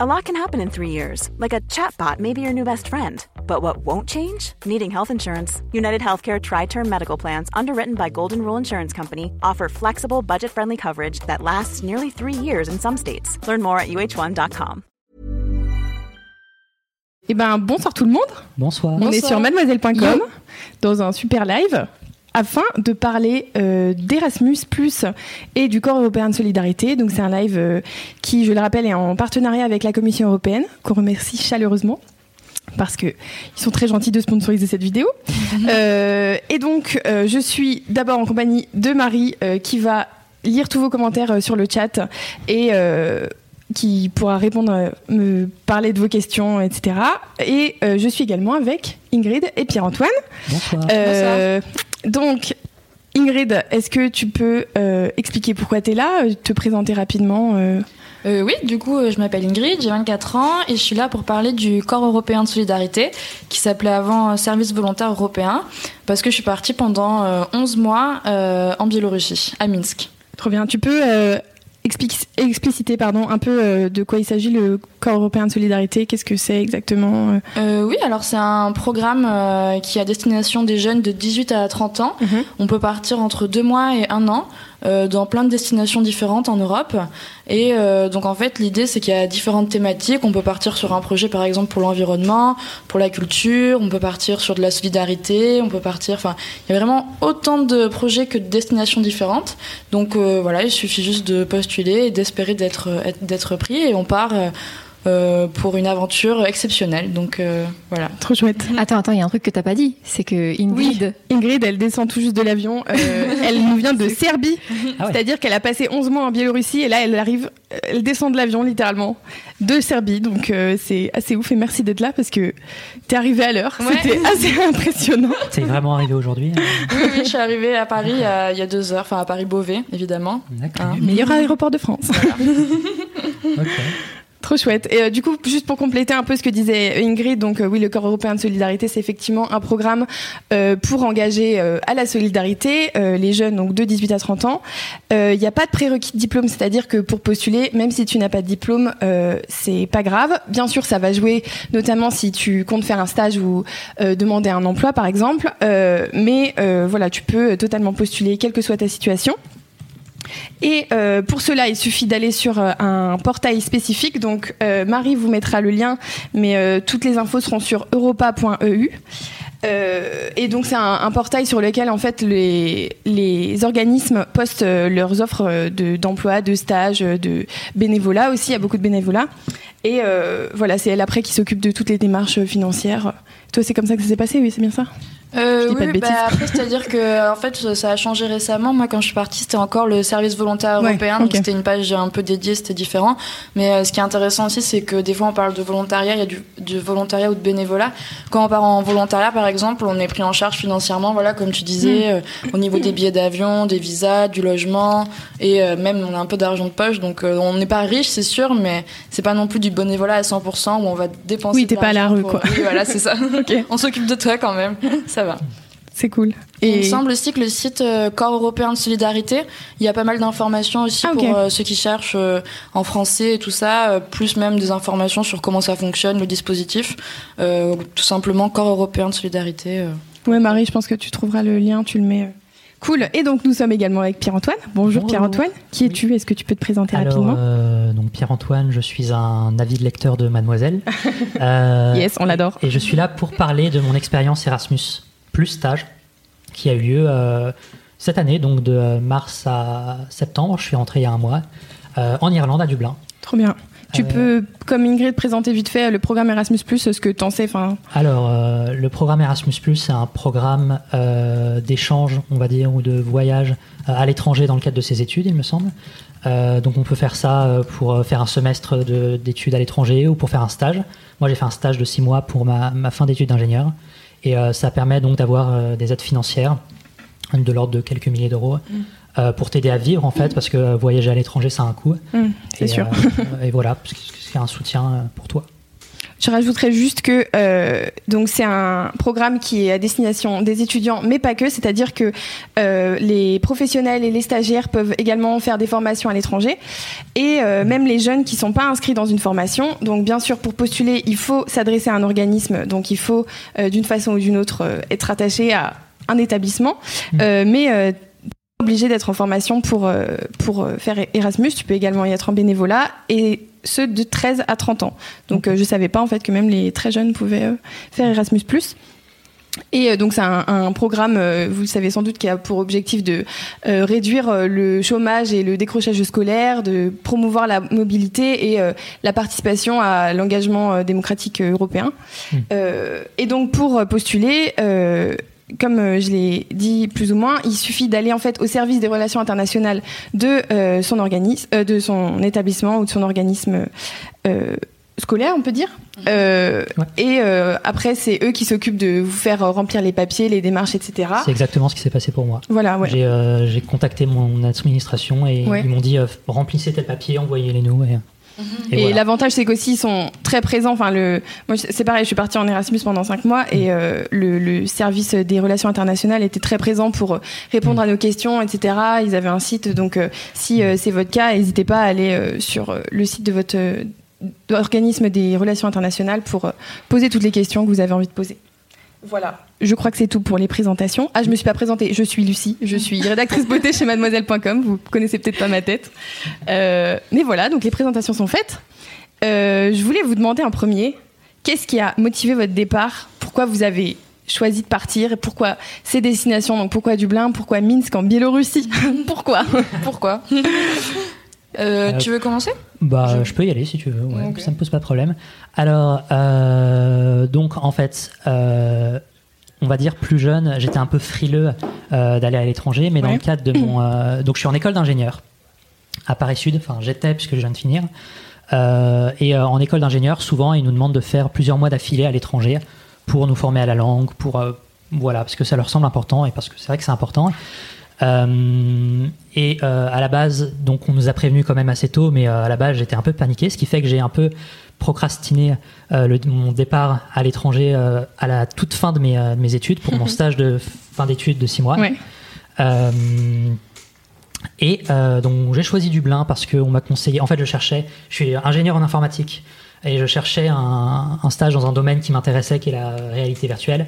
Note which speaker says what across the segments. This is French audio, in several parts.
Speaker 1: A lot can happen in three years, like a chatbot may be your new best friend. But what won't change? Needing health insurance. United Healthcare Tri Term Medical Plans, underwritten by Golden Rule Insurance Company, offer flexible, budget friendly coverage that lasts nearly three years in some states. Learn more at uh1.com.
Speaker 2: Eh ben, bonsoir tout le monde.
Speaker 3: Bonsoir.
Speaker 2: On est sur mademoiselle.com dans un super live afin de parler euh, d'Erasmus Plus et du Corps européen de solidarité. Donc c'est un live euh, qui, je le rappelle, est en partenariat avec la Commission européenne, qu'on remercie chaleureusement parce que ils sont très gentils de sponsoriser cette vidéo. Euh, et donc, euh, je suis d'abord en compagnie de Marie euh, qui va lire tous vos commentaires euh, sur le chat et euh, qui pourra répondre, me parler de vos questions, etc. Et euh, je suis également avec Ingrid et Pierre-Antoine.
Speaker 3: Bonsoir.
Speaker 2: Euh, donc, Ingrid, est-ce que tu peux euh, expliquer pourquoi tu es là, euh, te présenter rapidement euh,
Speaker 4: Euh, oui, du coup, je m'appelle Ingrid, j'ai 24 ans et je suis là pour parler du Corps européen de solidarité, qui s'appelait avant Service volontaire européen, parce que je suis partie pendant euh, 11 mois en Biélorussie, à Minsk.
Speaker 2: Trop bien. Tu peux explic- expliciter pardon, un peu de quoi il s'agit, le Corps européen de solidarité Qu'est-ce que c'est exactement euh
Speaker 4: Euh, oui, alors c'est un programme euh, qui est à destination des jeunes de 18 à 30 ans.
Speaker 2: Mhm.
Speaker 4: On peut partir entre deux mois et un an euh, dans plein de destinations différentes en Europe. Et donc en fait, l'idée c'est qu'il y a différentes thématiques. On peut partir sur un projet par exemple pour l'environnement, pour la culture. On peut partir sur de la solidarité. On peut partir. Enfin, il y a vraiment autant de projets que de destinations différentes. Donc voilà, il suffit juste de postuler et d'espérer d'être être- d'être pris et on part. Euh, pour une aventure exceptionnelle. Donc euh, voilà.
Speaker 2: Trop chouette.
Speaker 5: Attends, attends, il y a un truc que t'as pas dit, c'est que Ingrid,
Speaker 2: Ingrid, elle descend tout juste de l'avion. euh, elle nous vient de Serbie.
Speaker 3: Ah ouais.
Speaker 2: C'est-à-dire qu'elle a passé 11 mois en Biélorussie et là, elle arrive, elle descend de l'avion littéralement de Serbie. Donc euh, c'est assez ouf et merci d'être là parce que t'es arrivée à l'heure.
Speaker 4: Ouais.
Speaker 2: C'était assez impressionnant.
Speaker 3: C'est vraiment arrivé aujourd'hui hein
Speaker 4: Oui, oui, je suis arrivée à Paris il y a, il y a deux heures, enfin à Paris-Beauvais, évidemment.
Speaker 3: D'accord.
Speaker 4: Hein.
Speaker 2: Meilleur aéroport de France.
Speaker 3: Ok.
Speaker 2: Trop chouette. Et euh, du coup, juste pour compléter un peu ce que disait Ingrid, donc euh, oui, le Corps européen de solidarité, c'est effectivement un programme euh, pour engager à la solidarité les jeunes de 18 à 30 ans. Il n'y a pas de prérequis de diplôme, c'est-à-dire que pour postuler, même si tu n'as pas de diplôme, c'est pas grave. Bien sûr, ça va jouer, notamment si tu comptes faire un stage ou demander un emploi, par exemple. Mais voilà, tu peux totalement postuler, quelle que soit ta situation. Et euh, pour cela, il suffit d'aller sur euh, un portail spécifique. Donc, euh, Marie vous mettra le lien, mais toutes les infos seront sur europa.eu. Euh, et donc, c'est un, portail sur lequel, en fait, les, organismes postent leurs offres de- d'emploi, de, stage, de bénévolat aussi. Il y a beaucoup de bénévolat. Et voilà, c'est elle après qui s'occupe de toutes les démarches financières. Toi, c'est comme ça que ça s'est passé, oui, c'est bien ça?
Speaker 4: Euh, oui, bah, après, c'est-à-dire que en fait, ça a changé récemment. Moi, quand je suis partie, c'était encore le service volontaire
Speaker 2: Ouais,
Speaker 4: européen, donc c'était une page un peu dédiée, c'était différent. Mais euh, ce qui est intéressant aussi, c'est que des fois, on parle de volontariat, il y a du, du volontariat ou de bénévolat. Quand on part en volontariat, par exemple, on est pris en charge financièrement, voilà, comme tu disais, euh, au niveau des billets d'avion, des visas, du logement, et euh, même on a un peu d'argent de poche. Donc, euh, on n'est pas riche, c'est sûr, mais c'est pas non plus du bénévolat à 100% où on va dépenser.
Speaker 2: Oui, t'es pas à la rue,
Speaker 4: pour-
Speaker 2: quoi.
Speaker 4: Oui, voilà, c'est ça.
Speaker 2: Ok.
Speaker 4: On s'occupe de toi quand même, ça va.
Speaker 2: C'est cool.
Speaker 4: Et... Il me semble aussi que le site euh, Corps européen de solidarité, il y a pas mal d'informations aussi
Speaker 2: Ah,
Speaker 4: pour euh, ceux qui cherchent euh, en français et tout ça, plus même des informations sur comment ça fonctionne, le dispositif. Euh, tout simplement Corps européen de solidarité.
Speaker 2: Ouais, Marie, je pense que tu trouveras le lien, tu le mets. Cool. Et donc, nous sommes également avec Pierre-Antoine. Bonjour,
Speaker 3: Bonjour.
Speaker 2: Pierre-Antoine. Qui es-tu? Est-ce que tu peux te présenter
Speaker 3: Alors,
Speaker 2: rapidement?
Speaker 3: euh, donc Pierre-Antoine, je suis un avid lecteur de Mademoiselle. Euh,
Speaker 2: Yes, on l'adore.
Speaker 3: Et je suis là pour parler de mon expérience Erasmus plus stage qui a eu lieu euh, cette année, donc de mars à septembre. Je suis rentré il y a un mois euh, en Irlande, à Dublin.
Speaker 2: Trop bien. Tu
Speaker 3: Euh,
Speaker 2: peux, comme Ingrid, présenter vite fait le programme Erasmus, ce que t'en sais. Enfin,
Speaker 3: Alors, le programme Erasmus, c'est un programme d'échange, on va dire, ou de voyage à l'étranger dans le cadre de ses études, il me semble. Euh, donc, on peut faire ça pour faire un semestre de- d'études à l'étranger ou pour faire un stage. Moi, j'ai fait un stage de six mois pour ma, ma fin d'études d'ingénieur. Et euh, ça permet donc d'avoir euh, des aides financières de l'ordre de quelques milliers d'euros euh, pour t'aider à vivre, en fait, parce que voyager à l'étranger, ça a un coût.
Speaker 2: c'est
Speaker 3: Et,
Speaker 2: sûr.
Speaker 3: euh, et voilà, c'est un soutien pour toi.
Speaker 2: Je rajouterais juste que euh, donc c'est un programme qui est à destination des étudiants, mais pas que. C'est-à-dire que euh, les professionnels et les stagiaires peuvent également faire des formations à l'étranger, et euh, même les jeunes qui sont pas inscrits dans une formation. Donc bien sûr, pour postuler, il faut s'adresser à un organisme. Donc il faut euh, d'une façon ou d'une autre euh, être attaché à un établissement, Euh, mais euh, obligé d'être en formation pour, euh, pour euh, faire Erasmus. Tu peux également y être en bénévolat et ceux de 13 à 30 ans. Donc euh, je savais pas en fait que même les très jeunes pouvaient faire Erasmus+. Et donc c'est un, un programme, vous le savez sans doute, qui a pour objectif de euh, réduire le chômage et le décrochage scolaire, de promouvoir la mobilité et euh, la participation à l'engagement démocratique européen. Euh, et donc pour postuler, comme euh, je l'ai dit plus ou moins, il suffit d'aller en fait au service des relations internationales de euh, son organisme, euh, de son établissement ou de son organisme euh, scolaire, on peut dire.
Speaker 3: Ouais.
Speaker 2: Et après, c'est eux qui s'occupent de vous faire remplir les papiers, les démarches, etc.
Speaker 3: C'est exactement ce qui s'est passé pour moi.
Speaker 2: Voilà, ouais.
Speaker 3: J'ai contacté mon administration et
Speaker 2: Ouais.
Speaker 3: ils m'ont dit remplissez tel papier, envoyez-les nous. Et, et
Speaker 2: Et,
Speaker 3: voilà.
Speaker 2: l'avantage, c'est qu'aussi, ils sont très présents. Enfin, le, moi, c'est pareil, je suis partie en Erasmus pendant cinq mois et euh, le, le service des relations internationales était très présent pour répondre à nos questions, etc. Ils avaient un site, donc euh, si euh, c'est votre cas, n'hésitez pas à aller sur le site de votre organisme des relations internationales pour poser toutes les questions que vous avez envie de poser. Voilà. Je crois que c'est tout pour les présentations. Ah, je me suis pas présentée. Je suis Lucie. Je suis rédactrice beauté chez mademoiselle.com. Vous connaissez peut-être pas ma tête. Euh, mais voilà, donc les présentations sont faites. Euh, je voulais vous demander en premier, qu'est-ce qui a motivé votre départ? Pourquoi vous avez choisi de partir? Et pourquoi ces destinations? Donc pourquoi Dublin? Pourquoi Minsk en Biélorussie? Pourquoi?
Speaker 4: Pourquoi? Euh,
Speaker 3: Euh,
Speaker 4: Tu veux commencer?
Speaker 3: Bah,
Speaker 4: Je-
Speaker 3: je... peux y aller si tu veux, ouais, ça me pose pas de problème. Alors, euh, donc en fait, euh, on va dire plus jeune, j'étais un peu frileux d'aller à l'étranger, mais dans le cadre de mon. donc je suis en école d'ingénieur à Paris Sud, enfin j'étais puisque je viens de finir. Et en école d'ingénieur, souvent, ils nous demandent de faire plusieurs mois d'affilée à l'étranger pour nous former à la langue, pour voilà, parce que ça leur semble important et parce que c'est vrai que c'est important. Euh, et euh, à la base, donc on nous a prévenu quand même assez tôt, mais euh, à la base j'étais un peu paniqué, ce qui fait que j'ai un peu procrastiné le- mon départ à l'étranger à la toute fin de mes, de mes études pour mon stage de fin d'études de six mois.
Speaker 2: Ouais.
Speaker 3: Et donc j'ai choisi Dublin parce qu'on m'a conseillé. En fait, je cherchais. Je suis ingénieur en informatique et je cherchais un, un stage dans un domaine qui m'intéressait, qui est la réalité virtuelle.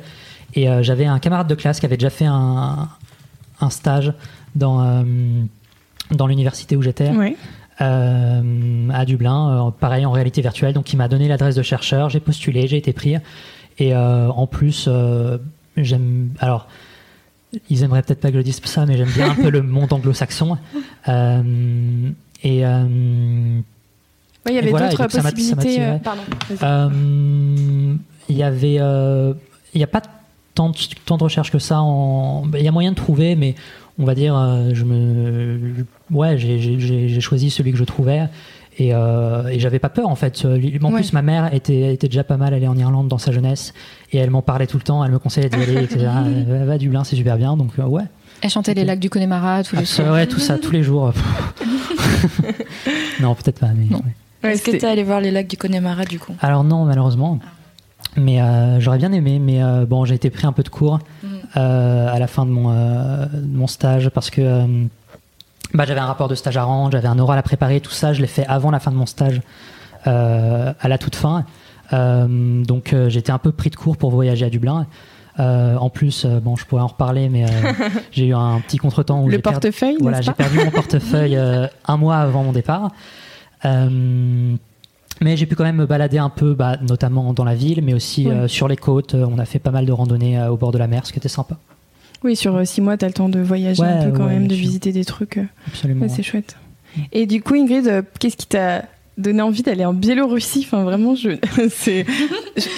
Speaker 3: Et euh, j'avais un camarade de classe qui avait déjà fait un, un stage dans euh, dans l'université où j'étais euh, à Dublin, euh, pareil en réalité virtuelle. Donc il m'a donné l'adresse de chercheur, j'ai postulé, j'ai été pris. Et euh, en plus, j'aime. Alors, ils aimeraient peut-être pas que je dise ça, mais j'aime bien un peu le monde anglo-saxon. Et.
Speaker 2: Ouais, il y avait
Speaker 3: voilà,
Speaker 2: d'autres possibilités. pardon.
Speaker 3: Il y avait. Il n'y a pas tant de, tant de recherches que ça. En... Il y a moyen de trouver, mais on va dire, euh, je me. Ouais, j'ai- choisi celui que je trouvais. Et, euh, et j'avais pas peur en fait. En
Speaker 2: Ouais.
Speaker 3: plus, ma mère était, était déjà pas mal allée en Irlande dans sa jeunesse et elle m'en parlait tout le temps. Elle me conseillait d'y aller, etc. va, va à Dublin, c'est super bien. Donc, euh, ouais.
Speaker 5: Elle chantait les lacs du Connemara tous les soirs.
Speaker 3: ouais, tout ça, tous les jours. non, peut-être pas. Mais,
Speaker 5: Non.
Speaker 3: ouais.
Speaker 4: Est-ce que
Speaker 2: c'était-
Speaker 4: t'es allé voir les lacs du Connemara du coup?
Speaker 3: Alors non, malheureusement. Mais euh, j'aurais bien aimé. Mais euh, bon, j'ai été pris un peu de cours
Speaker 4: Mhm.
Speaker 3: euh, à la fin de mon, euh, de mon stage parce que euh, bah, j'avais un rapport de stage à rendre, j'avais un oral à préparer, tout ça, je l'ai fait avant la fin de mon stage, euh, à la toute fin. Euh, donc euh, j'étais un peu pris de court pour voyager à Dublin. Euh, en plus, bon, je pourrais en reparler, mais euh, j'ai eu un petit contretemps où
Speaker 2: Le
Speaker 3: j'ai perdu-
Speaker 2: portefeuille,
Speaker 3: voilà, j'ai perdu mon portefeuille euh, un mois avant mon départ. Euh, mais j'ai pu quand même me balader un peu, bah, notamment dans la ville, mais aussi euh, sur les côtes. On a fait pas mal de randonnées euh, au bord de la mer, ce qui était sympa.
Speaker 2: Oui, sur euh, six mois, t'as le temps de voyager
Speaker 3: Ouais,
Speaker 2: un peu quand
Speaker 3: ouais,
Speaker 2: même, de
Speaker 3: sûr.
Speaker 2: visiter des trucs. euh.
Speaker 3: Absolument.
Speaker 2: Ouais, c'est chouette. Et du coup, Ingrid, euh, qu'est-ce qui t'a donné envie d'aller en Biélorussie Enfin, vraiment, je, c'est,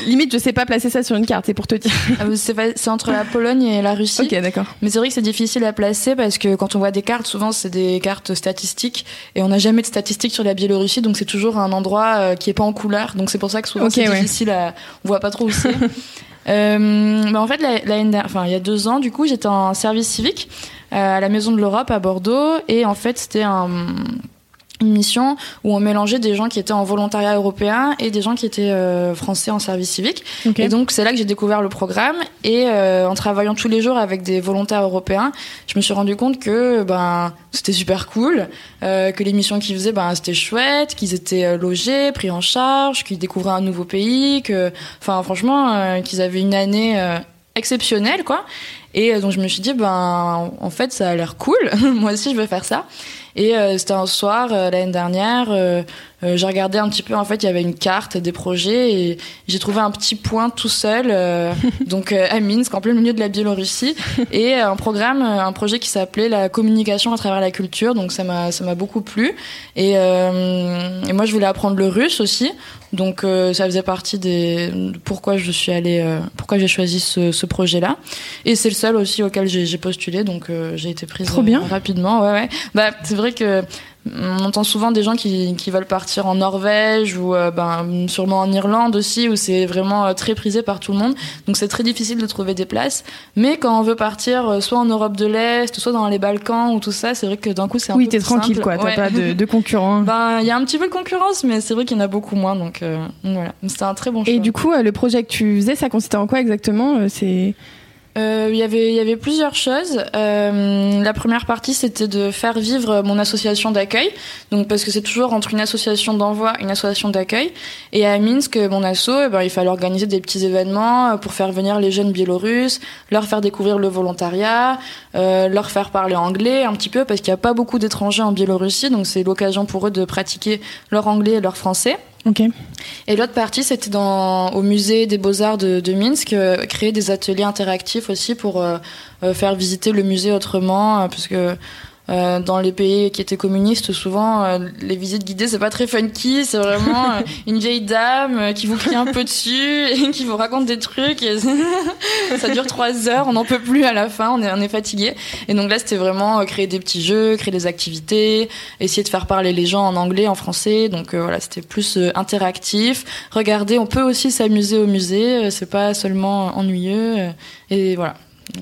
Speaker 2: limite, je sais pas placer ça sur une carte, c'est pour te dire.
Speaker 4: Ah, C'est entre la Pologne et la Russie.
Speaker 2: ok, d'accord.
Speaker 4: Mais c'est vrai que c'est difficile à placer parce que quand on voit des cartes, souvent c'est des cartes statistiques et on n'a jamais de statistiques sur la Biélorussie, donc c'est toujours un endroit euh, qui est pas en couleur. Donc c'est pour ça que souvent
Speaker 2: Ok,
Speaker 4: c'est
Speaker 2: ouais.
Speaker 4: difficile à, on voit pas trop où c'est. Euh, bah en fait, la- dernière- enfin il y a deux ans, du coup, j'étais en service civique euh, à la Maison de l'Europe à Bordeaux et en fait c'était un une mission où on mélangeait des gens qui étaient en volontariat européen et des gens qui étaient euh, français en service civique.
Speaker 2: Okay.
Speaker 4: Et donc c'est là que j'ai découvert le programme et euh, en travaillant tous les jours avec des volontaires européens, je me suis rendu compte que ben c'était super cool, euh, que les missions qu'ils faisaient ben c'était chouette, qu'ils étaient logés, pris en charge, qu'ils découvraient un nouveau pays, que enfin franchement qu'ils avaient une année exceptionnelle quoi. Et donc je me suis dit ben en fait ça a l'air cool, moi aussi je veux faire ça. Et euh, c'était un soir euh, l'année dernière. euh, euh, j'ai regardé un petit peu. En fait, il y avait une carte des projets et j'ai trouvé un petit point tout seul. euh, donc euh, à Minsk, en plein milieu de la Biélorussie, et un programme, un projet qui s'appelait la communication à travers la culture. Donc ça m'a ça m'a beaucoup plu. Et, euh, et moi, je voulais apprendre le russe aussi. Donc euh, ça faisait partie des pourquoi je suis allée, euh, pourquoi j'ai choisi ce, ce projet-là. Et c'est le seul aussi auquel j'ai postulé. Donc euh, j'ai été prise
Speaker 2: Trop bien.
Speaker 4: euh, rapidement. Ouais ouais. Bah c'est vrai que on entend souvent des gens qui, qui veulent partir en Norvège ou euh, ben, sûrement en Irlande aussi, où c'est vraiment euh, très prisé par tout le monde. Donc c'est très difficile de trouver des places. Mais quand on veut partir euh, soit en Europe de l'Est, soit dans les Balkans ou tout ça, c'est vrai que d'un coup c'est un
Speaker 2: Oui,
Speaker 4: peu
Speaker 2: t'es
Speaker 4: plus
Speaker 2: tranquille,
Speaker 4: simple.
Speaker 2: quoi. T'as
Speaker 4: Ouais.
Speaker 2: pas de, de concurrents.
Speaker 4: Ben, il y a un petit peu de concurrence, mais c'est vrai qu'il y en a beaucoup moins. Donc, euh, voilà, c'était un très bon choix.
Speaker 2: Et du coup, le projet que tu faisais, ça consistait en quoi exactement C'est
Speaker 4: Euh, il y avait il y avait plusieurs choses. Euh, la première partie c'était de faire vivre mon association d'accueil. Donc parce que c'est toujours entre une association d'envoi et une association d'accueil. Et à Minsk, mon asso, eh ben, il fallait organiser des petits événements euh, pour faire venir les jeunes biélorusses, leur faire découvrir le volontariat, euh, leur faire parler anglais un petit peu parce qu'il n'y a pas beaucoup d'étrangers en Biélorussie, donc c'est l'occasion pour eux de pratiquer leur anglais et leur français. Et l'autre partie, c'était dans au musée des beaux-arts de, Minsk, euh, créer des ateliers interactifs aussi pour euh, euh, faire visiter le musée autrement, euh, euh, dans les pays qui étaient communistes, souvent euh, les visites guidées c'est pas très funky, c'est vraiment euh, une vieille dame qui vous crie un peu dessus et qui vous raconte des trucs. Et ça dure trois heures, on n'en peut plus à la fin, on est, on est fatigué. Et donc là c'était vraiment créer des petits jeux, créer des activités, essayer de faire parler les gens en anglais, en français. Donc voilà, c'était plus interactif. Regardez, on peut aussi s'amuser au musée, c'est pas seulement ennuyeux. et voilà.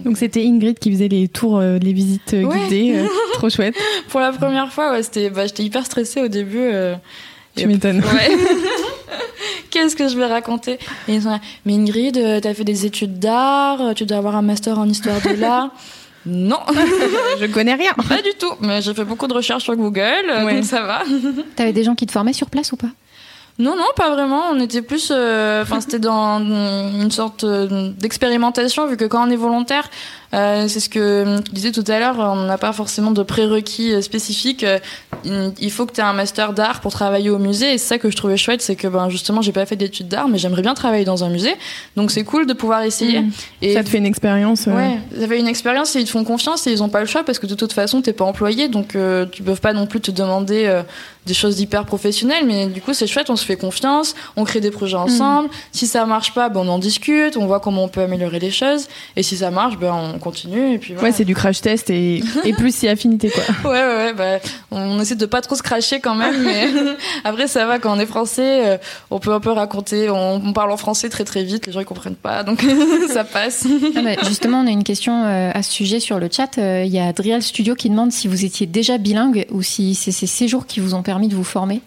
Speaker 2: Donc c'était Ingrid qui faisait les tours, euh, les visites euh,
Speaker 4: Ouais.
Speaker 2: guidées. euh, trop chouette.
Speaker 4: Pour la première fois, ouais, c'était, bah, j'étais hyper stressée au début. euh,
Speaker 2: Tu m'étonnes.
Speaker 4: Ouais. Qu'est-ce que je vais raconter? Et ils sont là, mais Ingrid, euh, t'as fait des études d'art, tu dois avoir un master en histoire de l'art. Non,
Speaker 2: Je connais rien.
Speaker 4: pas du tout. Mais j'ai fait beaucoup de recherches sur Google,
Speaker 2: Ouais.
Speaker 4: donc ça va.
Speaker 5: T'avais des gens qui te formaient sur place ou pas?
Speaker 4: Non, non, pas vraiment. On était plus, euh, enfin, c'était dans une sorte euh, d'expérimentation, vu que quand on est volontaire, euh, c'est ce que tu disais tout à l'heure, on n'a pas forcément de prérequis euh, spécifiques. Euh, Il faut que tu aies un master d'art pour travailler au musée. Et c'est ça que je trouvais chouette, c'est que ben justement, j'ai pas fait d'études d'art, mais j'aimerais bien travailler dans un musée. Donc c'est cool de pouvoir essayer.
Speaker 2: Mm.
Speaker 4: Et
Speaker 2: Ça te fait une expérience. euh,
Speaker 4: Ouais, ils avaient une expérience et ils te font confiance et ils ont pas le choix parce que de toute façon t'es pas employé donc euh, tu peuvent pas non plus te demander euh, des choses hyper professionnelles mais du coup c'est chouette on se fait confiance on crée des projets ensemble si ça marche pas ben on en discute on voit comment on peut améliorer les choses et si ça marche ben on continue et puis voilà.
Speaker 2: Ouais, c'est du crash test et, et plus si affinité, quoi.
Speaker 4: Ouais, ouais, ouais, bah, on essaie de pas trop se cracher quand même, mais après ça va quand on est français, euh, on peut un peu raconter, on, on parle en français très très vite, les gens ils comprennent pas, donc ça passe.
Speaker 5: Ah bah, Justement, on a une question euh, à ce sujet sur le chat. Euh, Il y a Drial Studio qui demande si vous étiez déjà bilingue ou si c'est ces séjours qui vous ont permis de vous former.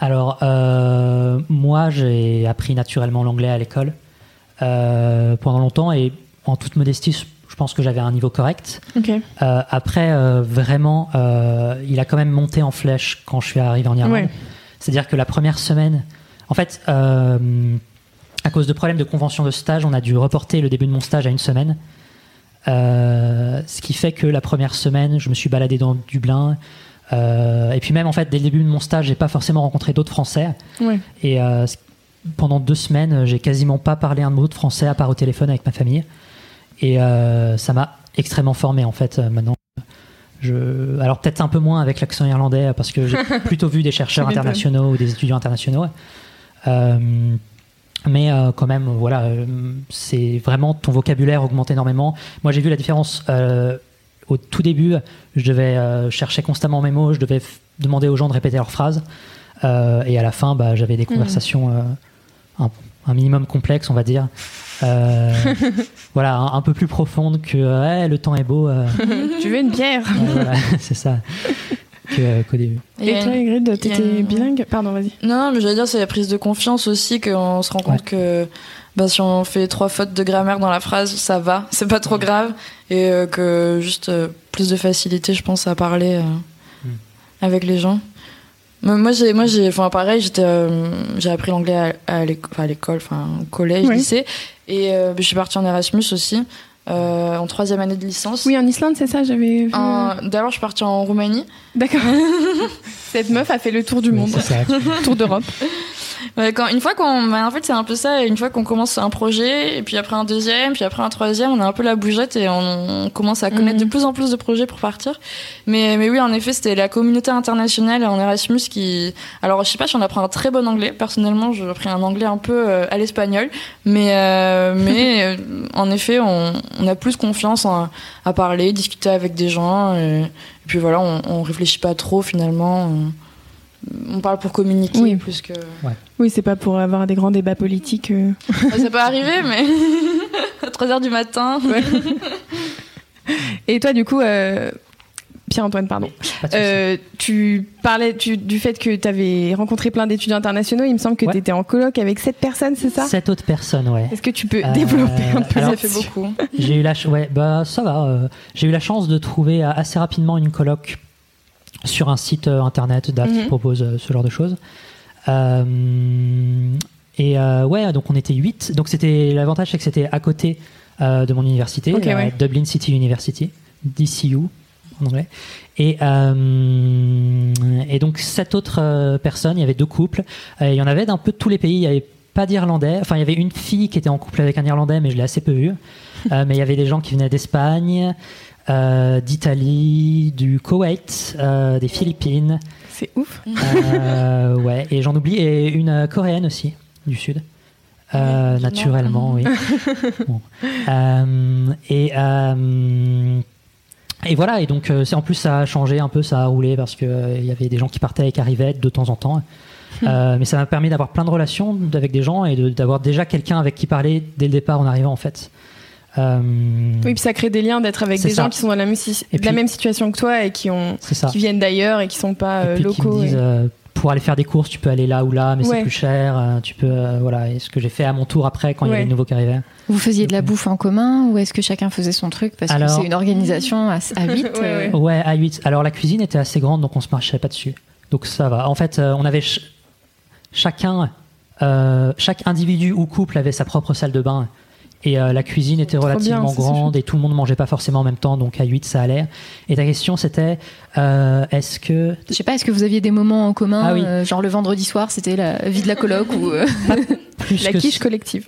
Speaker 3: Alors, euh, moi, j'ai appris naturellement l'anglais à l'école euh, pendant longtemps et en toute modestie, je pense que j'avais un niveau correct. Euh, après, euh, vraiment, euh, il a quand même monté en flèche quand je suis arrivé en Irlande.
Speaker 2: Ouais.
Speaker 3: C'est-à-dire que la première semaine, en fait, à cause de problèmes de convention de stage, on a dû reporter le début de mon stage à une semaine. Ce qui fait que la première semaine, je me suis baladé dans Dublin. Et puis même, en fait, dès le début de mon stage, j'ai pas forcément rencontré d'autres Français.
Speaker 2: Ouais.
Speaker 3: Et pendant deux semaines, j'ai quasiment pas parlé un mot de français à part au téléphone avec ma famille. Et euh, ça m'a extrêmement formé en fait euh, maintenant. Je... Alors peut-être un peu moins avec l'accent irlandais parce que j'ai plutôt vu des chercheurs internationaux ou des étudiants internationaux. Euh, mais euh, quand même, voilà, euh, c'est vraiment ton vocabulaire augmente énormément. Moi, j'ai vu la différence euh, au tout début. Je devais euh, chercher constamment mes mots, je devais demander aux gens de répéter leurs phrases. Euh, et à la fin, bah, j'avais des conversations euh, un, un minimum complexes, on va dire. Euh, voilà, un, un peu plus profondes que euh, le temps est beau. euh,
Speaker 2: tu veux une bière?
Speaker 3: Voilà, c'est ça. que- qu'au début.
Speaker 2: Et
Speaker 4: a
Speaker 2: toi, Ingrid, t'étais
Speaker 4: une-
Speaker 2: bilingue? Pardon, vas-y.
Speaker 4: Non, mais j'allais dire, c'est la prise de confiance aussi, qu'on se rend compte que bah, si on fait trois fautes de grammaire dans la phrase, ça va, c'est pas trop grave. Et euh, que juste euh, plus de facilité, je pense, à parler euh,
Speaker 3: Mm.
Speaker 4: avec les gens. Mais Moi, j'ai, moi, j'ai, enfin, pareil, j'étais, euh, j'ai appris l'anglais à, à l'éco- enfin, à l'école, enfin, au collège,
Speaker 2: Oui.
Speaker 4: lycée. Et euh, je suis partie en Erasmus aussi, euh, en troisième année de licence.
Speaker 2: Oui, en Islande, c'est ça, j'avais vu.
Speaker 4: D'abord, je suis partie en Roumanie.
Speaker 2: D'accord. Cette meuf a fait le tour du
Speaker 3: Oui,
Speaker 2: monde, tour d'Europe.
Speaker 4: Ouais, quand, une fois qu'on, bah, en fait, c'est un peu ça. Une fois qu'on commence un projet, et puis après un deuxième, puis après un troisième, on a un peu la bougette et on, on commence à connaître
Speaker 2: Mhm.
Speaker 4: de plus en plus de projets pour partir. Mais, mais oui, en effet, c'était la communauté internationale en Erasmus qui. Alors, je sais pas si on apprend un très bon anglais. Personnellement, j'ai appris un anglais un peu euh, à l'espagnol, mais euh, mais euh, en effet, on, on a plus confiance en- à parler, discuter avec des gens. Et, et puis voilà, on, on réfléchit pas trop finalement. On, on parle pour communiquer
Speaker 2: Oui.
Speaker 4: plus que.
Speaker 2: Oui, c'est pas pour avoir des grands débats politiques. euh.
Speaker 4: Bah, ça peut arriver, mais à 3h du matin.
Speaker 2: Et toi, du coup, euh, Pierre-Antoine, pardon. Euh, tu parlais tu- du fait que tu avais rencontré plein d'étudiants internationaux. Il me semble que
Speaker 3: Ouais.
Speaker 2: tu étais en colloque avec sept personnes, c'est ça?
Speaker 3: Sept autres personnes, ouais.
Speaker 2: Est-ce que tu peux
Speaker 3: Euh,
Speaker 2: développer un peu
Speaker 3: alors-
Speaker 4: ça? Fait beaucoup.
Speaker 3: J'ai eu la ouais bah ça va. euh, j'ai eu la chance de trouver euh, assez rapidement une coloc sur un site euh, internet qui
Speaker 2: Mhm.
Speaker 3: propose euh, ce genre de choses. Euh, et euh, ouais donc on était 8 donc c'était l'avantage c'est que c'était à côté euh, de mon université euh,
Speaker 2: ouais.
Speaker 3: Dublin City University DCU en anglais et euh, et donc sept autres euh, personnes il y avait deux couples Euh, il y en avait d'un peu de tous les pays il y avait pas d'Irlandais. Enfin, il y avait une fille qui était en couple avec un Irlandais, mais je l'ai assez peu vue. Euh, mais il y avait des gens qui venaient d'Espagne, euh, d'Italie, du Koweït, euh, des Philippines.
Speaker 2: C'est ouf.
Speaker 3: Euh, ouais, et j'en oublie. Et une coréenne aussi, du Sud. Euh, naturellement, oui. Bon. Euh, et, euh, et voilà, et donc euh, c'est en plus ça a changé un peu, ça a roulé parce que euh, il y avait des gens qui partaient et qui arrivaient de temps en temps. Euh, mais ça m'a permis d'avoir plein de relations avec des gens et d'avoir déjà quelqu'un avec qui parler dès le départ en arrivant en fait. Euh,
Speaker 2: Oui, puis ça crée des liens d'être avec des
Speaker 3: ça.
Speaker 2: gens qui sont dans la même, si- la même situation que toi et qui, ont, qui viennent d'ailleurs et qui sont pas euh,
Speaker 3: et puis qui
Speaker 2: locaux.
Speaker 3: me disent
Speaker 2: et-
Speaker 3: euh, pour aller faire des courses, tu peux aller là ou là, mais
Speaker 2: Ouais.
Speaker 3: c'est plus cher. euh, tu peux euh, voilà. Et ce que j'ai fait à mon tour après quand il y avait de nouveaux qui arrivaient.
Speaker 5: Vous faisiez de la bouffe en commun ou est-ce que chacun faisait son truc Parce
Speaker 3: Alors-
Speaker 5: que c'est une organisation à, à 8.
Speaker 2: Ouais, ouais.
Speaker 3: Ouais, à 8. Alors la cuisine était assez grande, donc on se marchait pas dessus. Donc ça va. En fait, euh, on avait ch- chacun, euh, chaque individu ou couple avait sa propre salle de bain. Et euh, la cuisine était
Speaker 2: bien,
Speaker 3: relativement grande et tout le monde mangeait pas forcément en même temps, donc à 8 ça allait. Et ta question c'était euh, est-ce que
Speaker 5: Je sais pas, est-ce que vous aviez des moments en commun
Speaker 3: Ah oui.
Speaker 5: euh, Genre le vendredi soir, c'était la vie de la coloc ou
Speaker 2: La quiche collective?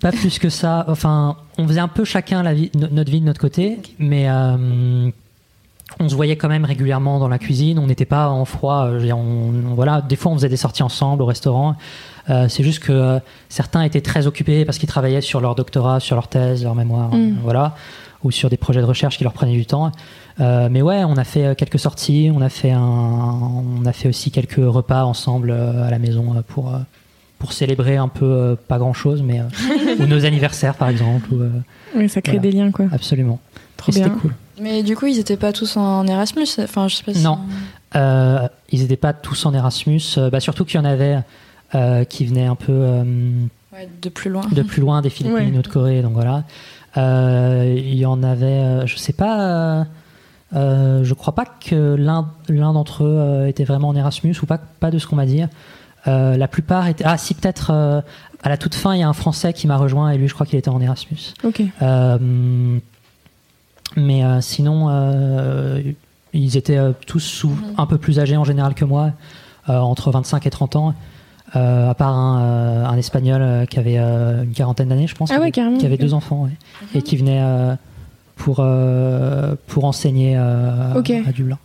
Speaker 3: Pas plus que ça. Enfin, on faisait un peu chacun la vie, no- notre vie de notre côté, mais on se voyait quand même régulièrement dans la cuisine. On n'était pas en froid. euh, on- voilà, des fois, on faisait des sorties ensemble au restaurant. Euh, c'est juste que euh, certains étaient très occupés parce qu'ils travaillaient sur leur doctorat, sur leur thèse, leur mémoire,
Speaker 2: Mm.
Speaker 3: voilà, ou sur des projets de recherche qui leur prenaient du temps. Euh, mais ouais, on a fait quelques sorties. On a fait un, on a fait aussi quelques repas ensemble à la maison pour. pour célébrer un peu pas grand chose mais euh, ou nos anniversaires par exemple ou,
Speaker 2: Oui, ça crée
Speaker 3: Voilà.
Speaker 2: des liens, quoi.
Speaker 3: absolument
Speaker 2: Trop bien.
Speaker 3: cool
Speaker 4: Mais du coup, ils étaient pas tous en Erasmus. Enfin, je sais pas si.
Speaker 3: Non. Euh, ils n'étaient pas tous en Erasmus euh, bah, surtout qu'il y en avait euh, qui venaient un peu euh,
Speaker 4: Ouais, de plus loin.
Speaker 3: de plus loin des Philippines
Speaker 2: Ouais.
Speaker 3: ou de Corée donc voilà Euh, il y en avait euh, je sais pas euh, euh, je crois pas que l'un l'un d'entre eux euh, était vraiment en Erasmus ou pas pas de ce qu'on m'a dit Euh, la plupart étaient ah si peut-être euh, à la toute fin il y a un Français qui m'a rejoint et lui je crois qu'il était en Erasmus
Speaker 2: Ok.
Speaker 3: Euh, mais euh, sinon, euh, ils étaient euh, tous sous, un peu plus âgés en général que moi, entre 25 et 30 ans. euh, à part un, euh, un espagnol euh, qui avait une quarantaine d'années, je pense,
Speaker 2: Ah
Speaker 3: qui
Speaker 2: ouais,
Speaker 3: avait,
Speaker 2: carrément,
Speaker 3: qui avait deux enfants, ouais, et qui venait pour, pour enseigner à Dublin.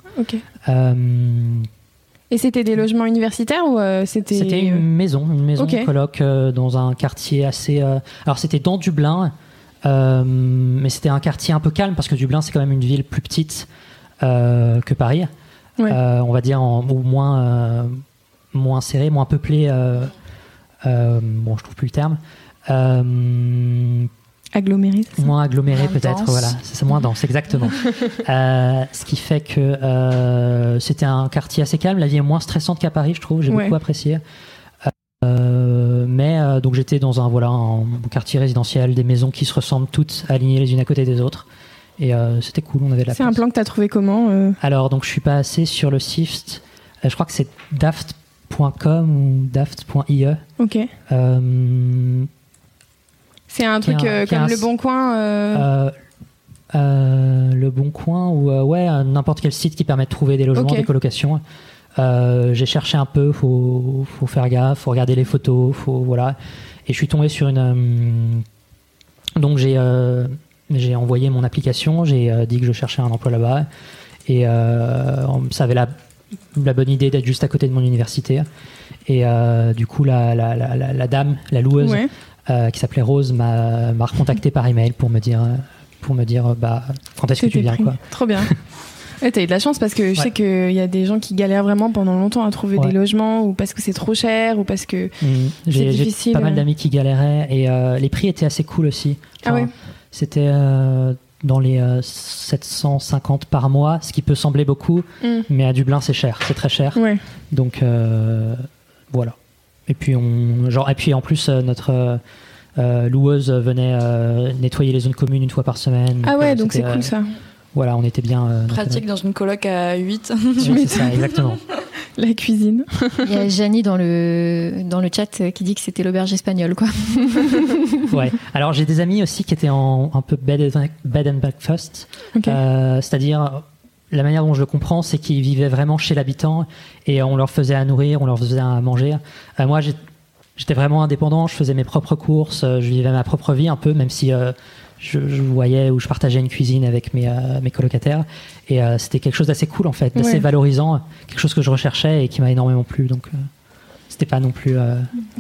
Speaker 2: Et c'était des logements universitaires ou c'était.
Speaker 3: C'était une maison, une maison coloc euh, dans un quartier assez. Alors c'était dans Dublin, mais c'était un quartier un peu calme parce que Dublin c'est quand même une ville plus petite euh, que Paris.
Speaker 2: Ouais.
Speaker 3: Euh, on va dire en, ou moins euh, moins serré, moins peuplé. euh, euh, bon, je trouve plus le terme. Euh,
Speaker 2: Aggloméré.
Speaker 3: Moins aggloméré peut-être, voilà. C'est moins dense, exactement. Euh, ce qui fait que euh, c'était un quartier assez calme. La vie est moins stressante qu'à Paris, je trouve. J'ai
Speaker 2: Ouais.
Speaker 3: beaucoup apprécié. Euh, mais euh, donc j'étais dans un voilà un quartier résidentiel, des maisons qui se ressemblent toutes alignées les unes à côté des autres. Et euh, c'était cool, on avait de la
Speaker 2: C'est un plan que t'as trouvé comment euh
Speaker 3: Alors donc je suis passé sur le SIFT. Je crois que c'est daft.com ou daft.ie.
Speaker 2: Ok. C'est un truc
Speaker 3: un-
Speaker 2: euh, comme
Speaker 3: un-
Speaker 2: Le Bon Coin. euh,
Speaker 3: Euh, euh, le Bon Coin ou ouais n'importe quel site qui permet de trouver des logements,
Speaker 2: Ok.
Speaker 3: des colocations. Euh, j'ai cherché un peu, faut faut faire gaffe, faut regarder les photos, faut voilà. Et je suis tombé sur une. euh, donc j'ai euh, j'ai envoyé mon application, j'ai dit que je cherchais un emploi là-bas et ça avait la la bonne idée d'être juste à côté de mon université. Et du coup, la, dame, la loueuse,
Speaker 2: ouais.
Speaker 3: qui s'appelait Rose m'a recontacté par email pour me dire pour me dire bah quand est-ce que tu viens
Speaker 2: pris.
Speaker 3: quoi.
Speaker 2: Trop bien. Ouais, T'as eu de la chance parce que je
Speaker 3: Ouais.
Speaker 2: sais qu'il y a des gens qui galèrent vraiment pendant longtemps à trouver
Speaker 3: Ouais.
Speaker 2: des logements ou parce que c'est trop cher ou parce que.
Speaker 3: J'ai j'ai
Speaker 2: difficile,
Speaker 3: pas mal
Speaker 2: euh.
Speaker 3: d'amis qui galéraient et euh, les prix étaient assez cool aussi.
Speaker 2: Ah ouais.
Speaker 3: C'était euh, dans les euh, 750 par mois, ce qui peut sembler beaucoup,
Speaker 2: Mm.
Speaker 3: mais à Dublin c'est cher, c'est très cher.
Speaker 2: Ouais.
Speaker 3: Donc euh, voilà. Et puis on genre et puis en plus euh, notre euh, euh, loueuse venait euh, nettoyer les zones communes une fois par semaine.
Speaker 2: Ah ouais,
Speaker 3: Euh,
Speaker 2: donc c'est cool
Speaker 3: euh,
Speaker 2: ça.
Speaker 3: Voilà, on était bien. euh,
Speaker 4: Pratique dans une coloc à 8.
Speaker 3: Ouais, c'est ça, exactement.
Speaker 2: La cuisine.
Speaker 5: Il y a Janie dans le, dans le chat qui dit que c'était l'auberge espagnole, quoi.
Speaker 3: Ouais. Alors j'ai des amis aussi qui étaient en un peu bed and, bed and breakfast. Euh, c'est-à-dire la manière dont je le comprends, c'est qu'ils vivaient vraiment chez l'habitant et on leur faisait à nourrir, on leur faisait à manger. Euh, moi, j'étais vraiment indépendant, je faisais mes propres courses, je vivais ma propre vie un peu, même si euh, je, je voyais ou je partageais une cuisine avec mes, euh, mes colocataires. Et euh, c'était quelque chose d'assez cool en fait, d'assez
Speaker 2: Ouais.
Speaker 3: valorisant, quelque chose que je recherchais et qui m'a énormément plu. Donc euh, c'était pas non plus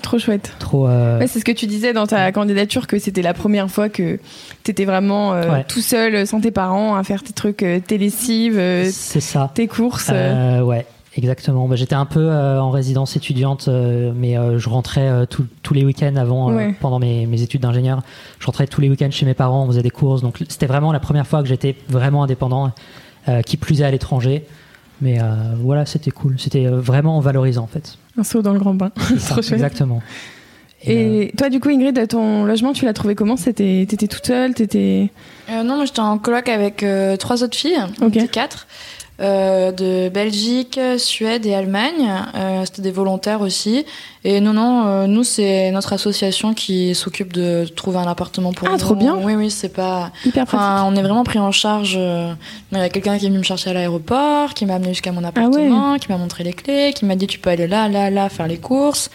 Speaker 2: Trop chouette.
Speaker 3: trop.
Speaker 2: Ouais, c'est ce que tu disais dans ta candidature que c'était la première fois que t'étais vraiment
Speaker 3: Ouais.
Speaker 2: tout seul sans tes parents à faire tes trucs, tes lessives,
Speaker 3: c'est ça.
Speaker 2: tes courses.
Speaker 3: ouais, exactement. Bah, J'étais un peu euh, en résidence étudiante, euh, mais euh, je rentrais euh, tous- tous les week-ends avant, euh,
Speaker 2: Ouais.
Speaker 3: pendant mes, mes études d'ingénieur. Je rentrais tous les week-ends chez mes parents, on faisait des courses. Donc c'était vraiment la première fois que j'étais vraiment indépendant, euh, qui plus est à l'étranger. Mais euh, voilà, c'était cool. C'était vraiment valorisant en fait.
Speaker 2: Un saut dans le grand bain.
Speaker 3: C'est ça,
Speaker 2: Trop chouette.
Speaker 3: exactement. Et, euh,
Speaker 2: Et toi, du coup, Ingrid, ton logement, tu l'as trouvé comment? C'était, t'étais toute seule, t'étais.
Speaker 4: Euh, non, moi j'étais en coloc avec euh, trois autres filles, on
Speaker 2: Ok.
Speaker 4: était quatre, euh, de Belgique, Suède et Allemagne. Euh, C'était des volontaires aussi. Et non, non, euh, nous c'est notre association qui s'occupe de trouver un appartement pour
Speaker 2: Ah,
Speaker 4: nous.
Speaker 2: trop bien.
Speaker 4: Oui, oui, c'est pas.
Speaker 2: hyper pratique.
Speaker 4: On est vraiment pris en charge. euh, Il y a quelqu'un qui est venu me chercher à l'aéroport, qui m'a amené jusqu'à
Speaker 2: Ah
Speaker 4: mon appartement, qui m'a montré les clés, qui m'a dit tu peux aller là, là, là faire les courses.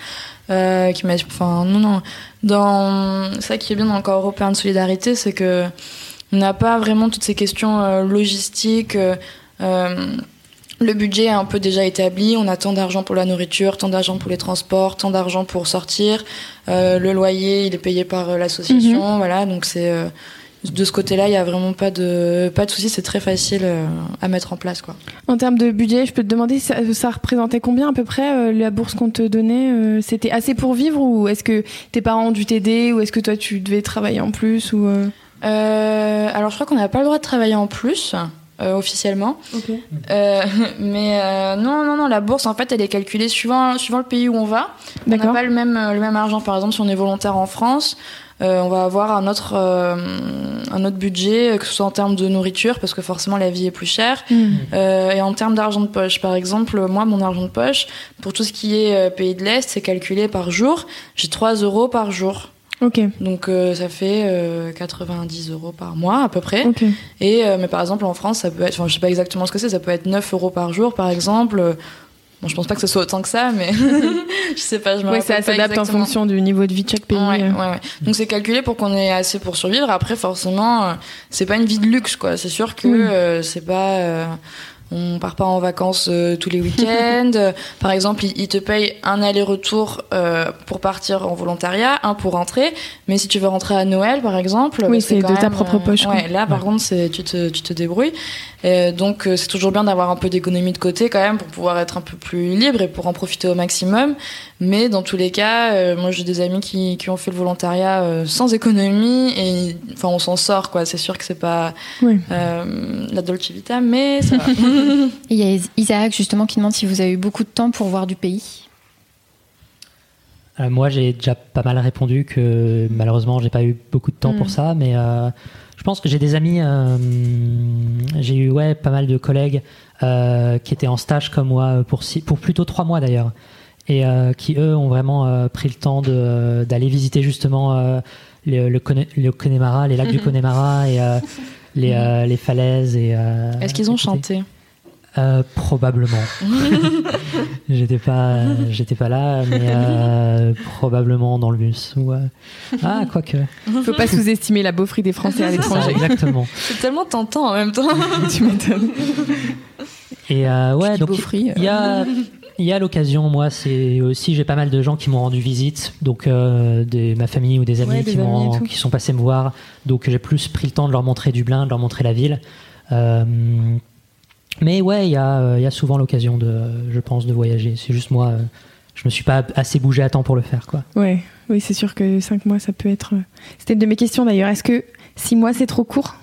Speaker 4: Euh, qui m'a, enfin non non. Dans ça qui est bien dans le corps européen de solidarité, c'est que on n'a pas vraiment toutes ces questions euh, logistiques. euh, le budget est un peu déjà établi. On a tant d'argent pour la nourriture, tant d'argent pour les transports, tant d'argent pour sortir. Euh, le loyer, il est payé par euh, l'association. Voilà, donc c'est euh, de ce côté-là, il y a vraiment pas de pas de souci. C'est très facile euh, à mettre en place, quoi.
Speaker 2: En termes de budget, je peux te demander, ça, ça représentait combien à peu près euh, la bourse qu'on te donnait euh, C'était assez pour vivre ou est-ce que tes parents ont dû t'aider ou est-ce que toi tu devais travailler en plus ou euh?
Speaker 4: Euh, alors, je crois qu'on n'a pas le droit de travailler en plus. Euh, officiellement. Euh, mais euh, non, non, non, la bourse, en fait, elle est calculée suivant, suivant le pays où on va. On n'a pas le même, le même argent. Par exemple, si on est volontaire en France, on va avoir un autre, un autre budget, que ce soit en termes de nourriture, parce que forcément la vie est plus chère.
Speaker 2: Hmm.
Speaker 4: Et en termes d'argent de poche, par exemple, moi, mon argent de poche, pour tout ce qui est pays de l'Est, c'est calculé par jour. J'ai 3 euros par jour.
Speaker 2: Ok,
Speaker 4: Donc euh, ça fait euh, 90 euros par mois à peu près. Et euh, mais par exemple en France, ça peut être, enfin je sais pas exactement ce que c'est, ça peut être 9 euros par jour par exemple. Bon, je pense pas que ce soit autant que ça, mais je sais pas, je me
Speaker 2: Ouais, ça s'adapte en fonction du niveau de vie de chaque pays.
Speaker 4: Ouais,
Speaker 2: euh.
Speaker 4: ouais, ouais. Donc c'est calculé pour qu'on ait assez pour survivre. Après, forcément, euh, c'est pas une vie de luxe, quoi. C'est sûr que
Speaker 2: Oui.
Speaker 4: euh, c'est pas. Euh, on part pas en vacances euh, tous les week-ends. Par exemple, ils, te payent un aller-retour euh, pour partir en volontariat, un pour rentrer. Mais si tu veux rentrer à Noël, par exemple,
Speaker 2: oui, bah, c'est de ta propre poche.
Speaker 4: ouais, là, par contre, c'est tu te, tu te débrouilles. Et donc, c'est toujours bien d'avoir un peu d'économie de côté quand même pour pouvoir être un peu plus libre et pour en profiter au maximum. Mais dans tous les cas, moi, j'ai des amis qui, qui ont fait le volontariat sans économie et enfin, on s'en sort quoi. C'est sûr que c'est pas la Dolce Vita, mais ça va.
Speaker 5: Il y a Isaac justement qui demande si vous avez eu beaucoup de temps pour voir du pays.
Speaker 3: Euh, moi, j'ai déjà pas mal répondu que malheureusement, j'ai pas eu beaucoup de temps pour mm. ça, mais euh, je pense que j'ai des amis, euh, j'ai eu ouais pas mal de collègues qui étaient en stage comme moi pour pour plutôt trois mois d'ailleurs, et qui eux ont vraiment pris le temps d'aller visiter justement le, le, Connemara, les lacs du. Connemara et les, les falaises et.
Speaker 4: Est-ce qu'ils ont chanté?
Speaker 3: Euh, probablement. j'étais pas, j'étais pas là, mais euh, probablement dans le bus. Ou, euh, Ah, quoique.
Speaker 2: Faut pas sous-estimer la beaufrie des Français à l'étranger.
Speaker 3: Exactement.
Speaker 4: C'est tellement tentant en même temps.
Speaker 2: tu m'étonnes.
Speaker 3: Et ouais, donc il y a, il y a l'occasion. Moi, c'est aussi j'ai pas mal de gens qui m'ont rendu visite, donc de ma famille ou des amis qui, qui sont passés me voir. Donc j'ai plus pris le temps de leur montrer Dublin, de leur montrer la ville. Mais ouais, il y, a, y a souvent l'occasion, de, je pense, de voyager. C'est juste moi, je me suis pas assez bougé à temps pour le faire. Quoi.
Speaker 2: Ouais, oui, c'est sûr que 5 mois, ça peut être. C'était une de mes questions d'ailleurs. Est-ce que 6 mois, c'est trop court?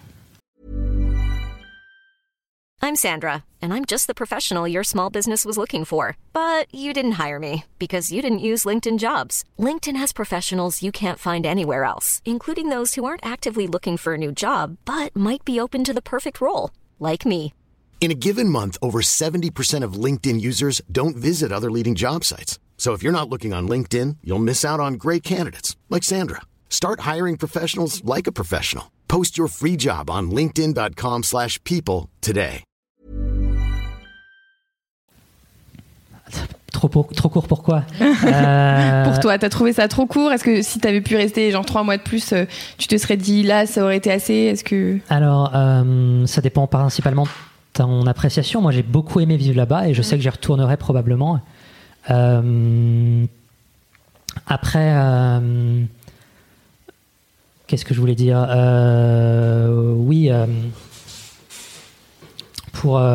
Speaker 6: I'm Sandra, and I'm just the professional your small business was looking for. But you didn't hire me because you didn't use LinkedIn jobs. LinkedIn has professionals you can't find anywhere else, including those who aren't actively looking for a new job, but might be open to the perfect role, like me.
Speaker 7: In a given month, over 70% of LinkedIn users don't visit other leading job sites. So if you're not looking on LinkedIn, you'll miss out on great candidates like Sandra. Start hiring professionals like a professional. Post your free job on linkedin.com/people today.
Speaker 3: Trop, trop court pourquoi?
Speaker 2: Euh... Pour toi, t'as trouvé ça trop court? Est-ce que si t'avais pu rester genre trois mois de plus, euh, tu te serais dit là, ça aurait été assez? Est-ce que
Speaker 3: Alors, euh, ça dépend principalement ton appréciation. Moi, j'ai beaucoup aimé vivre là-bas et je sais que j'y retournerai probablement. Euh, après, euh, qu'est-ce que je voulais dire? Euh, Oui, pour.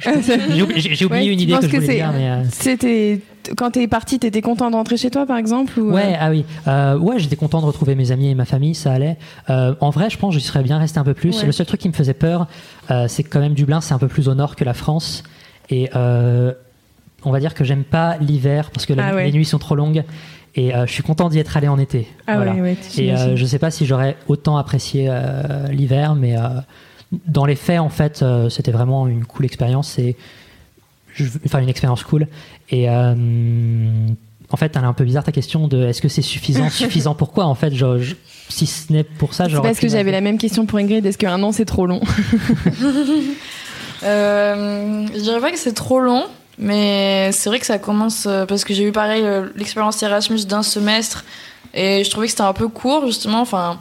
Speaker 3: J'ai oublié une idée que je voulais dire.
Speaker 2: C'était quand t'es parti, t'étais content de rentrer chez toi, par exemple ou...
Speaker 3: Ouais, ah oui. Euh, ouais, j'étais content de retrouver mes amis et ma famille, ça allait. Euh, en vrai, je pense que j'y serais bien resté un peu plus. Le seul truc qui me faisait peur, euh, c'est que quand même Dublin, c'est un peu plus au nord que la France. Et on va dire que j'aime pas l'hiver parce que ah les nuits sont trop longues. Et je suis content d'y être allé en été.
Speaker 2: Ah voilà. ouais,
Speaker 3: et je sais pas si j'aurais autant apprécié l'hiver, mais dans les faits, en fait, c'était vraiment une cool expérience. Et enfin une expérience cool. Et euh, en fait, elle est un peu bizarre ta question de est-ce que c'est suffisant Suffisant pourquoi En fait, je, si ce n'est pour ça,
Speaker 2: genre. Parce que j'avais la même question pour Ingrid. Est-ce qu'un an c'est trop long
Speaker 4: euh, Je dirais pas que c'est trop long. Mais c'est vrai que ça commence euh, parce que j'ai eu pareil euh, l'expérience Erasmus d'un semestre et je trouvais que c'était un peu court justement. Enfin,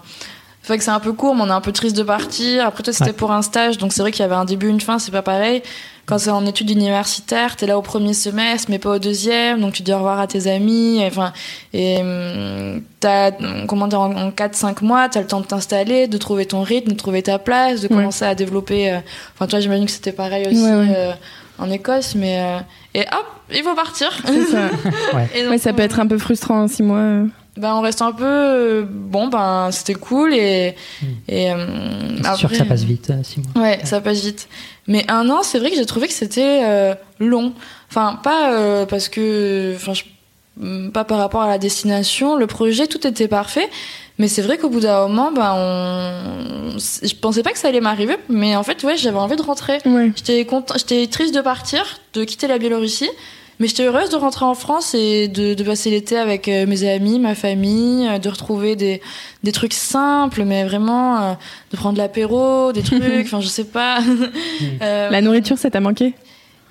Speaker 4: fait que c'est un peu court, mais on est un peu triste de partir. Après, toi, c'était pour un stage, donc c'est vrai qu'il y avait un début, une fin, c'est pas pareil. Quand c'est en études universitaires, t'es là au premier semestre, mais pas au deuxième, donc tu dis au revoir à tes amis. Enfin, et hum, t'as, comment dire, en 4-5 mois, t'as le temps de t'installer, de trouver ton rythme, de trouver ta place, de commencer à développer. Euh, enfin, toi, j'imagine que c'était pareil aussi. Euh, en Écosse, mais euh, et hop, il faut partir.
Speaker 2: Ça. ouais. ça peut être un peu frustrant en six mois.
Speaker 4: Ben, on reste un peu bon ben c'était cool et
Speaker 3: et c'est sûr que ça passe vite six mois.
Speaker 4: Ouais, ça passe vite mais un an, c'est vrai que j'ai trouvé que c'était euh, long. Enfin, pas euh, parce que, enfin, mm, pas par rapport à la destination. Le projet, tout était parfait. Mais c'est vrai qu'au bout d'un moment, ben, on... je pensais pas que ça allait m'arriver, mais en fait, ouais, j'avais envie de rentrer. J'étais content... j'étais triste de partir, de quitter la Biélorussie. Mais j'étais heureuse de rentrer en France et de, de passer l'été avec euh, mes amis, ma famille, euh, de retrouver des, des trucs simples, mais vraiment euh, de prendre l'apéro, des trucs, enfin je sais pas.
Speaker 2: La nourriture, ça t'a manqué?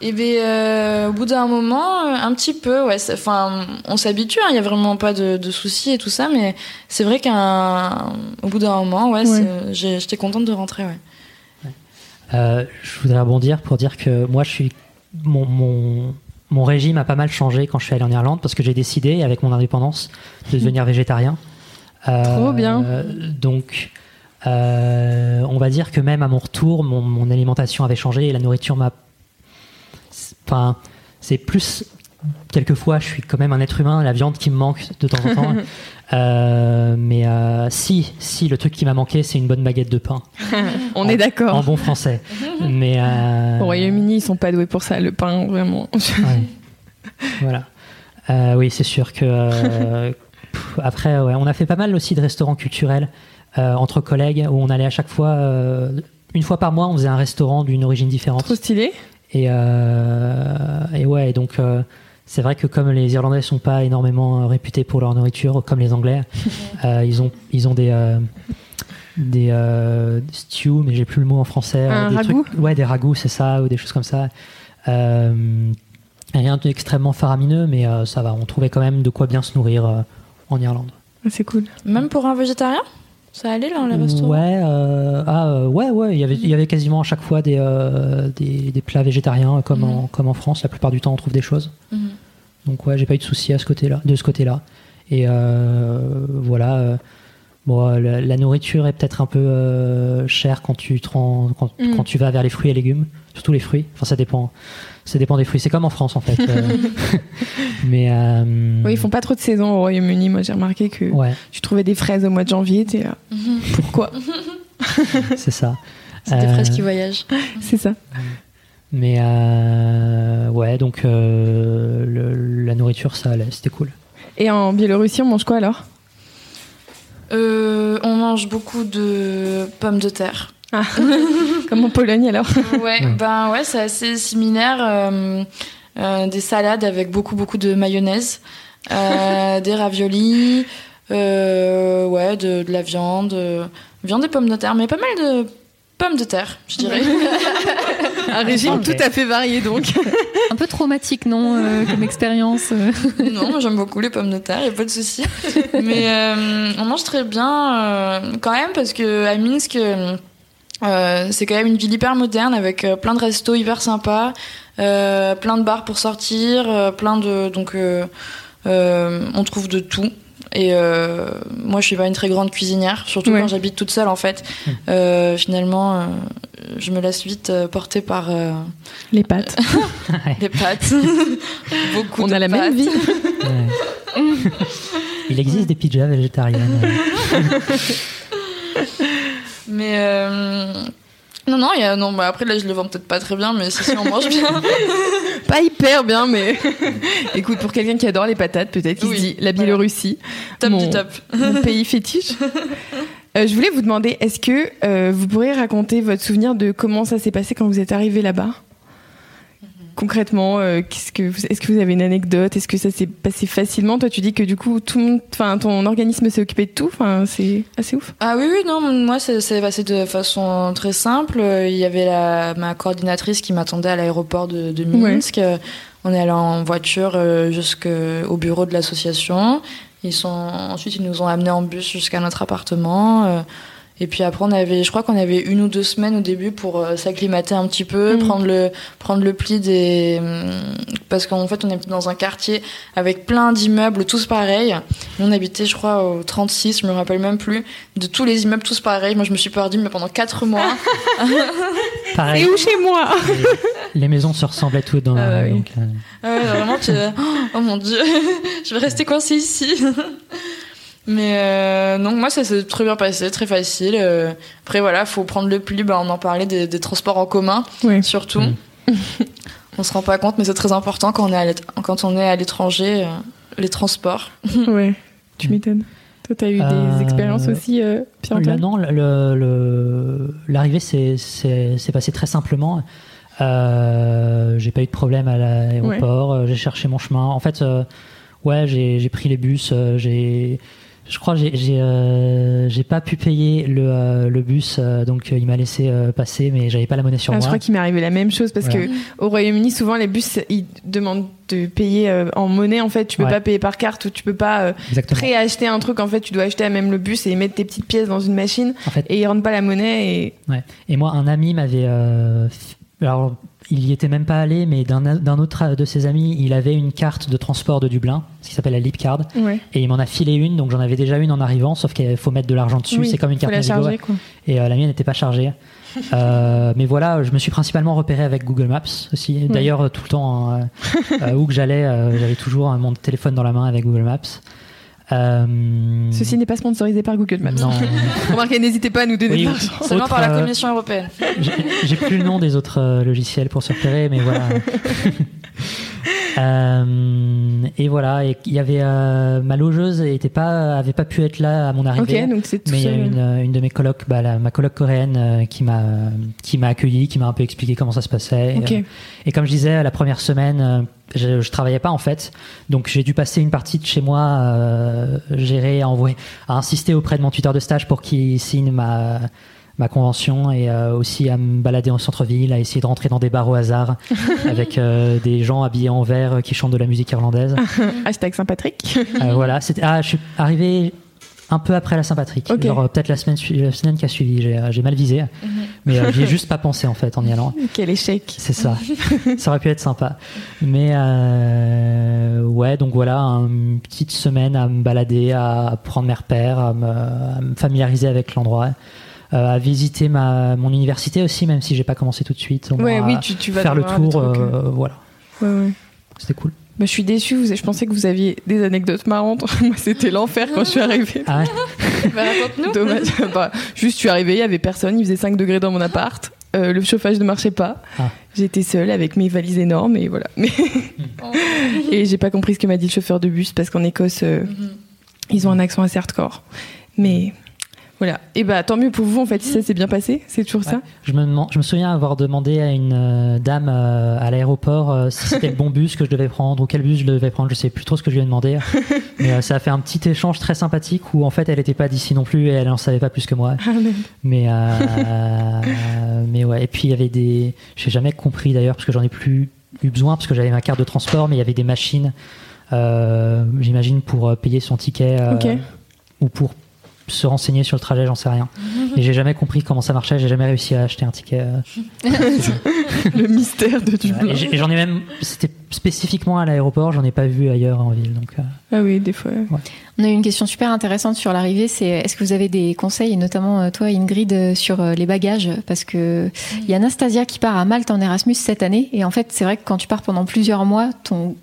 Speaker 4: Et eh bien, au bout d'un moment, un petit peu, ouais. Enfin, on s'habitue, il hein, y a vraiment pas de, de, soucis et tout ça, mais c'est vrai qu'au bout d'un moment, ouais, j'étais contente de rentrer, ouais.
Speaker 3: Euh, je voudrais rebondir pour dire que moi, je suis mon, mon, mon régime a pas mal changé quand je suis allé en Irlande parce que j'ai décidé, avec mon indépendance, de devenir végétarien. Euh,
Speaker 2: Trop bien.
Speaker 3: donc, euh, on va dire que même à mon retour, mon, mon alimentation avait changé et la nourriture m'a. Enfin, c'est plus. Quelquefois, je suis quand même un être humain, la viande qui me manque de temps en temps. Euh, mais euh, si, si, le truc qui m'a manqué, c'est une bonne baguette de pain.
Speaker 2: On
Speaker 3: En-
Speaker 2: est
Speaker 3: En
Speaker 2: d'accord.
Speaker 3: bon français. mais. euh,
Speaker 2: Au Royaume-Uni, ils sont pas doués pour ça, le pain, vraiment.
Speaker 3: Ouais. voilà. Euh, oui, c'est sûr que. euh, pff, après, ouais, on a fait pas mal aussi de restaurants culturels euh, entre collègues où on allait à chaque fois. euh, une fois par mois, on faisait un restaurant d'une origine différente.
Speaker 2: Trop stylé.
Speaker 3: Et, euh, et ouais, donc euh, c'est vrai que comme les Irlandais sont pas énormément euh, réputés pour leur nourriture, comme les Anglais, euh, ils ont ils ont des euh, des euh, stews, mais j'ai plus le mot en français.
Speaker 2: Un
Speaker 3: des
Speaker 2: ragoût
Speaker 3: trucs- Ouais, des ragoûts, c'est ça, ou des choses comme ça. Euh, rien d'extrêmement faramineux, mais euh, ça va. On trouvait quand même de quoi bien se nourrir euh, en Irlande.
Speaker 2: Ah, C'est cool.
Speaker 4: Même pour un végétarien? Ça allait dans les restaurants
Speaker 3: Ouais, euh, ah, euh, ouais, ouais. Il y avait, il y avait quasiment à chaque fois des, euh, des, des plats végétariens, comme, en, comme en France. La plupart du temps, on trouve des choses.
Speaker 4: Mhm.
Speaker 3: Donc ouais, j'ai pas eu de soucis à ce côté-là, de ce côté-là. Et euh, voilà. euh, bon, euh, la, la nourriture est peut-être un peu euh, chère quand tu te rends- quand,
Speaker 2: Mm.
Speaker 3: quand tu vas vers les fruits et légumes, surtout les fruits. Enfin, ça dépend. Ça dépend des fruits. C'est comme en France en fait. Mais euh,
Speaker 2: Oui, ils font pas trop de saison au Royaume-Uni. Moi, j'ai remarqué que
Speaker 3: ouais,
Speaker 2: tu trouvais des fraises au mois de janvier. T'es là. Pourquoi?
Speaker 3: C'est ça.
Speaker 4: C'est des fraises qui voyagent.
Speaker 2: C'est ça.
Speaker 3: Mais euh, ouais, donc euh, le- la nourriture, ça allait, c'était cool.
Speaker 2: Et en Biélorussie, on mange quoi alors?
Speaker 4: Euh, on mange beaucoup de pommes de terre.
Speaker 2: Comme en Pologne alors
Speaker 4: Ouais, ben ouais, c'est assez similaire. euh, euh, des salades avec beaucoup beaucoup de mayonnaise, euh, des raviolis, euh, ouais, de, de la viande, euh, viande et pommes de terre, mais pas mal de pommes de terre, je dirais.
Speaker 2: Un régime tout à fait varié donc.
Speaker 5: Un peu traumatique, non, euh, comme expérience euh?
Speaker 4: non, moi j'aime beaucoup les pommes de terre, y a pas de souci. Mais euh, on mange très bien euh, quand même parce que à Minsk. euh, c'est quand même une ville hyper moderne avec euh, plein de restos hyper sympas, euh, plein de bars pour sortir, euh, plein de donc euh, euh, on trouve de tout. Et euh, moi, je suis pas une très grande cuisinière, surtout
Speaker 2: Ouais.
Speaker 4: quand j'habite toute seule en fait. Euh, finalement, euh, je me laisse vite porter par
Speaker 2: Les pâtes.
Speaker 4: les pâtes. Beaucoup
Speaker 2: On
Speaker 4: de
Speaker 2: a la même vie.
Speaker 3: Ouais. Il existe des pizzas végétariennes.
Speaker 4: Mais non, non, y a, non bah après là je le vends peut-être pas très bien, mais si, si on mange bien.
Speaker 2: Pas hyper bien, mais écoute, pour quelqu'un qui adore les patates, peut-être qu'il
Speaker 4: Oui,
Speaker 2: se dit la Biélorussie,
Speaker 4: top
Speaker 2: Mon-
Speaker 4: du top.
Speaker 2: mon pays fétiche. Euh, je voulais vous demander, est-ce que euh, vous pourriez raconter votre souvenir de comment ça s'est passé quand vous êtes arrivé là-bas? Concrètement, euh, qu'est-ce que est-ce que vous avez une anecdote? Est-ce que ça s'est passé facilement? Toi, tu dis que du coup, tout le monde, enfin, ton organisme s'est occupé de tout. Enfin, c'est assez ouf.
Speaker 4: Ah oui, oui, non, moi ça s'est passé de façon très simple. Euh, Il y avait la, ma coordinatrice qui m'attendait à l'aéroport de, de Minsk. Euh, On est allé en voiture jusqu'au bureau de l'association. Ils sont ensuite ils nous ont amenés en bus jusqu'à notre appartement. Et puis après on avait, je crois qu'on avait une ou deux semaines au début pour euh, s'acclimater un petit peu,
Speaker 2: Mhm.
Speaker 4: prendre le prendre le pli des hum, parce qu'en fait on est dans un quartier avec plein d'immeubles tous pareils. Nous, on habitait, je crois, au 36, je me rappelle même plus, de tous les immeubles tous pareils. Moi, je me suis perdue, mais pendant 4 mois.
Speaker 3: Pareil,
Speaker 2: Et où chez moi
Speaker 3: les, maisons se ressemblaient toutes dans
Speaker 2: Ah
Speaker 3: donc, euh,
Speaker 4: Ah ouais, vraiment, tu... Oh mon dieu, je vais rester coincée ici. Mais euh, donc moi ça s'est très bien passé, très facile. Euh, après voilà, faut prendre le pli, bah, on en parlait des, des transports en commun surtout.
Speaker 3: Mm.
Speaker 4: on se rend pas compte, mais c'est très important quand on est à quand on est à l'étranger, euh, les transports.
Speaker 2: Ouais, tu m'étonnes. Toi, t'as eu
Speaker 3: Euh,
Speaker 2: des expériences aussi, euh, Pierre-Antoine
Speaker 3: non, le- le- l'arrivée s'est passée très simplement. Euh, j'ai pas eu de problème à l'aéroport. euh, J'ai cherché mon chemin. En fait, euh, ouais, j'ai j'ai pris les bus. euh, j'ai Je crois que j'ai j'ai euh, j'ai pas pu payer le, euh, le bus, euh, donc il m'a laissé passer, mais j'avais pas la monnaie sur
Speaker 2: Ah,
Speaker 3: moi.
Speaker 2: je crois qu'il m'est arrivé la même chose parce
Speaker 3: Voilà.
Speaker 2: que au Royaume-Uni, souvent les bus ils demandent de payer en monnaie. En fait, tu peux
Speaker 3: Ouais.
Speaker 2: pas payer par carte ou tu peux pas préacheter un truc. En fait, tu dois acheter à même le bus et mettre tes petites pièces dans une machine
Speaker 3: En fait,
Speaker 2: et ils rendent pas la monnaie. Et
Speaker 3: Ouais. Et moi, un ami m'avait. alors, il y était même pas allé, mais d'un autre de ses amis, il avait une carte de transport de Dublin, ce qui s'appelle la Leapcard,
Speaker 2: ouais.
Speaker 3: et il m'en a filé une, donc j'en avais déjà une en arrivant, sauf qu'il faut mettre de l'argent dessus,
Speaker 2: Oui,
Speaker 3: c'est comme une carte Navigo,
Speaker 2: charger quoi.
Speaker 3: et euh, la mienne n'était pas chargée. Euh, mais voilà, je me suis principalement repéré avec Google Maps aussi. D'ailleurs, euh, tout le temps, hein, euh, euh, où que j'allais, euh, j'avais toujours euh, mon téléphone dans la main avec Google Maps. Euh,
Speaker 2: Ceci n'est pas sponsorisé par Google Maps.
Speaker 3: non.
Speaker 2: Remarquez, n'hésitez pas à nous donner
Speaker 3: Oui,
Speaker 2: de l'argent.
Speaker 4: Seulement
Speaker 3: Autre,
Speaker 4: par la
Speaker 3: euh,
Speaker 4: Commission européenne.
Speaker 3: J'ai- J'ai plus le nom des autres euh, logiciels pour se repérer, mais voilà. Euh, et voilà, et il y avait euh, ma logeuse était pas, avait pas pu être là à mon arrivée.
Speaker 2: Donc tout
Speaker 3: mais il y a une, une de mes colocs, bah, la- ma coloc coréenne, euh, qui m'a qui m'a accueilli, qui m'a un peu expliqué comment ça se passait. Et, euh, Et, comme je disais, la première semaine, je, je travaillais pas en fait, donc j'ai dû passer une partie de chez moi, gérer, à envoyer, à insister auprès de mon tuteur de stage pour qu'il signe ma ma convention et euh, aussi à me balader en centre-ville, à essayer de rentrer dans des bars au hasard avec euh, des gens habillés en vert euh, qui chantent de la musique irlandaise.
Speaker 2: Hashtag Saint-Patrick.
Speaker 3: Voilà, ah, je suis arrivé un peu après la Saint-Patrick,
Speaker 2: Ok.
Speaker 3: genre euh, peut-être la semaine su- la semaine qui a suivi. J'ai mal visé, mais euh, j'y ai juste pas pensé en fait en y allant.
Speaker 2: Quel échec.
Speaker 3: C'est ça. ça aurait pu être sympa. Mais euh, ouais, donc voilà, une petite semaine à me balader, à prendre mes repères, à me, à me familiariser avec l'endroit, à visiter ma, mon université aussi, même si j'ai pas commencé tout de suite.
Speaker 2: Ouais,
Speaker 3: moins
Speaker 2: oui, tu, tu vas
Speaker 3: faire le tour,
Speaker 2: euh.
Speaker 3: euh, voilà.
Speaker 2: Ouais, ouais.
Speaker 3: C'était cool.
Speaker 2: Bah, je suis déçue, vous- je pensais que vous aviez des anecdotes marrantes. Moi, c'était l'enfer quand je suis arrivée.
Speaker 3: Ah ouais
Speaker 4: Bah, raconte-nous.
Speaker 2: Dommage. Bah, juste, je suis arrivée, il y avait personne, il faisait 5 degrés dans mon appart. Euh, le chauffage ne marchait pas.
Speaker 3: Ah.
Speaker 2: J'étais seule avec mes valises énormes et voilà. Mais et j'ai pas compris ce que m'a dit le chauffeur de bus parce qu'en Écosse, euh,
Speaker 4: Mhm.
Speaker 2: ils ont un accent assez hardcore. Mais voilà. Et bah tant mieux pour vous en fait si ça s'est bien passé. C'est toujours ça.
Speaker 3: Je me, demande- je me souviens avoir demandé à une euh, dame euh, à l'aéroport euh, si c'était le bon bus que je devais prendre ou quel bus je devais prendre. Je sais plus trop ce que je lui ai demandé. Mais ça a fait un petit échange très sympathique où en fait elle était pas d'ici non plus et elle en savait pas plus que moi.
Speaker 2: Ah.
Speaker 3: Mais, mais ouais. Et puis il y avait des. J'ai jamais compris d'ailleurs parce que j'en ai plus eu besoin parce que j'avais ma carte de transport, mais il y avait des machines, j'imagine, pour payer son ticket euh,
Speaker 2: Ok.
Speaker 3: ou pour se renseigner sur le trajet, j'en sais rien. Et j'ai jamais compris comment ça marchait, j'ai jamais réussi à acheter un ticket. euh.
Speaker 2: le mystère de Dublin.
Speaker 3: Et j'en ai même. C'était spécifiquement à l'aéroport, j'en ai pas vu ailleurs en ville. Donc, euh,
Speaker 2: Ah oui, des fois.
Speaker 5: On a eu une question super intéressante sur l'arrivée, c'est est-ce que vous avez des conseils, et notamment euh, toi Ingrid, sur les bagages? Parce que il y a Anastasia qui part à Malte en Erasmus cette année, et en fait c'est vrai que quand tu pars pendant plusieurs mois, ton,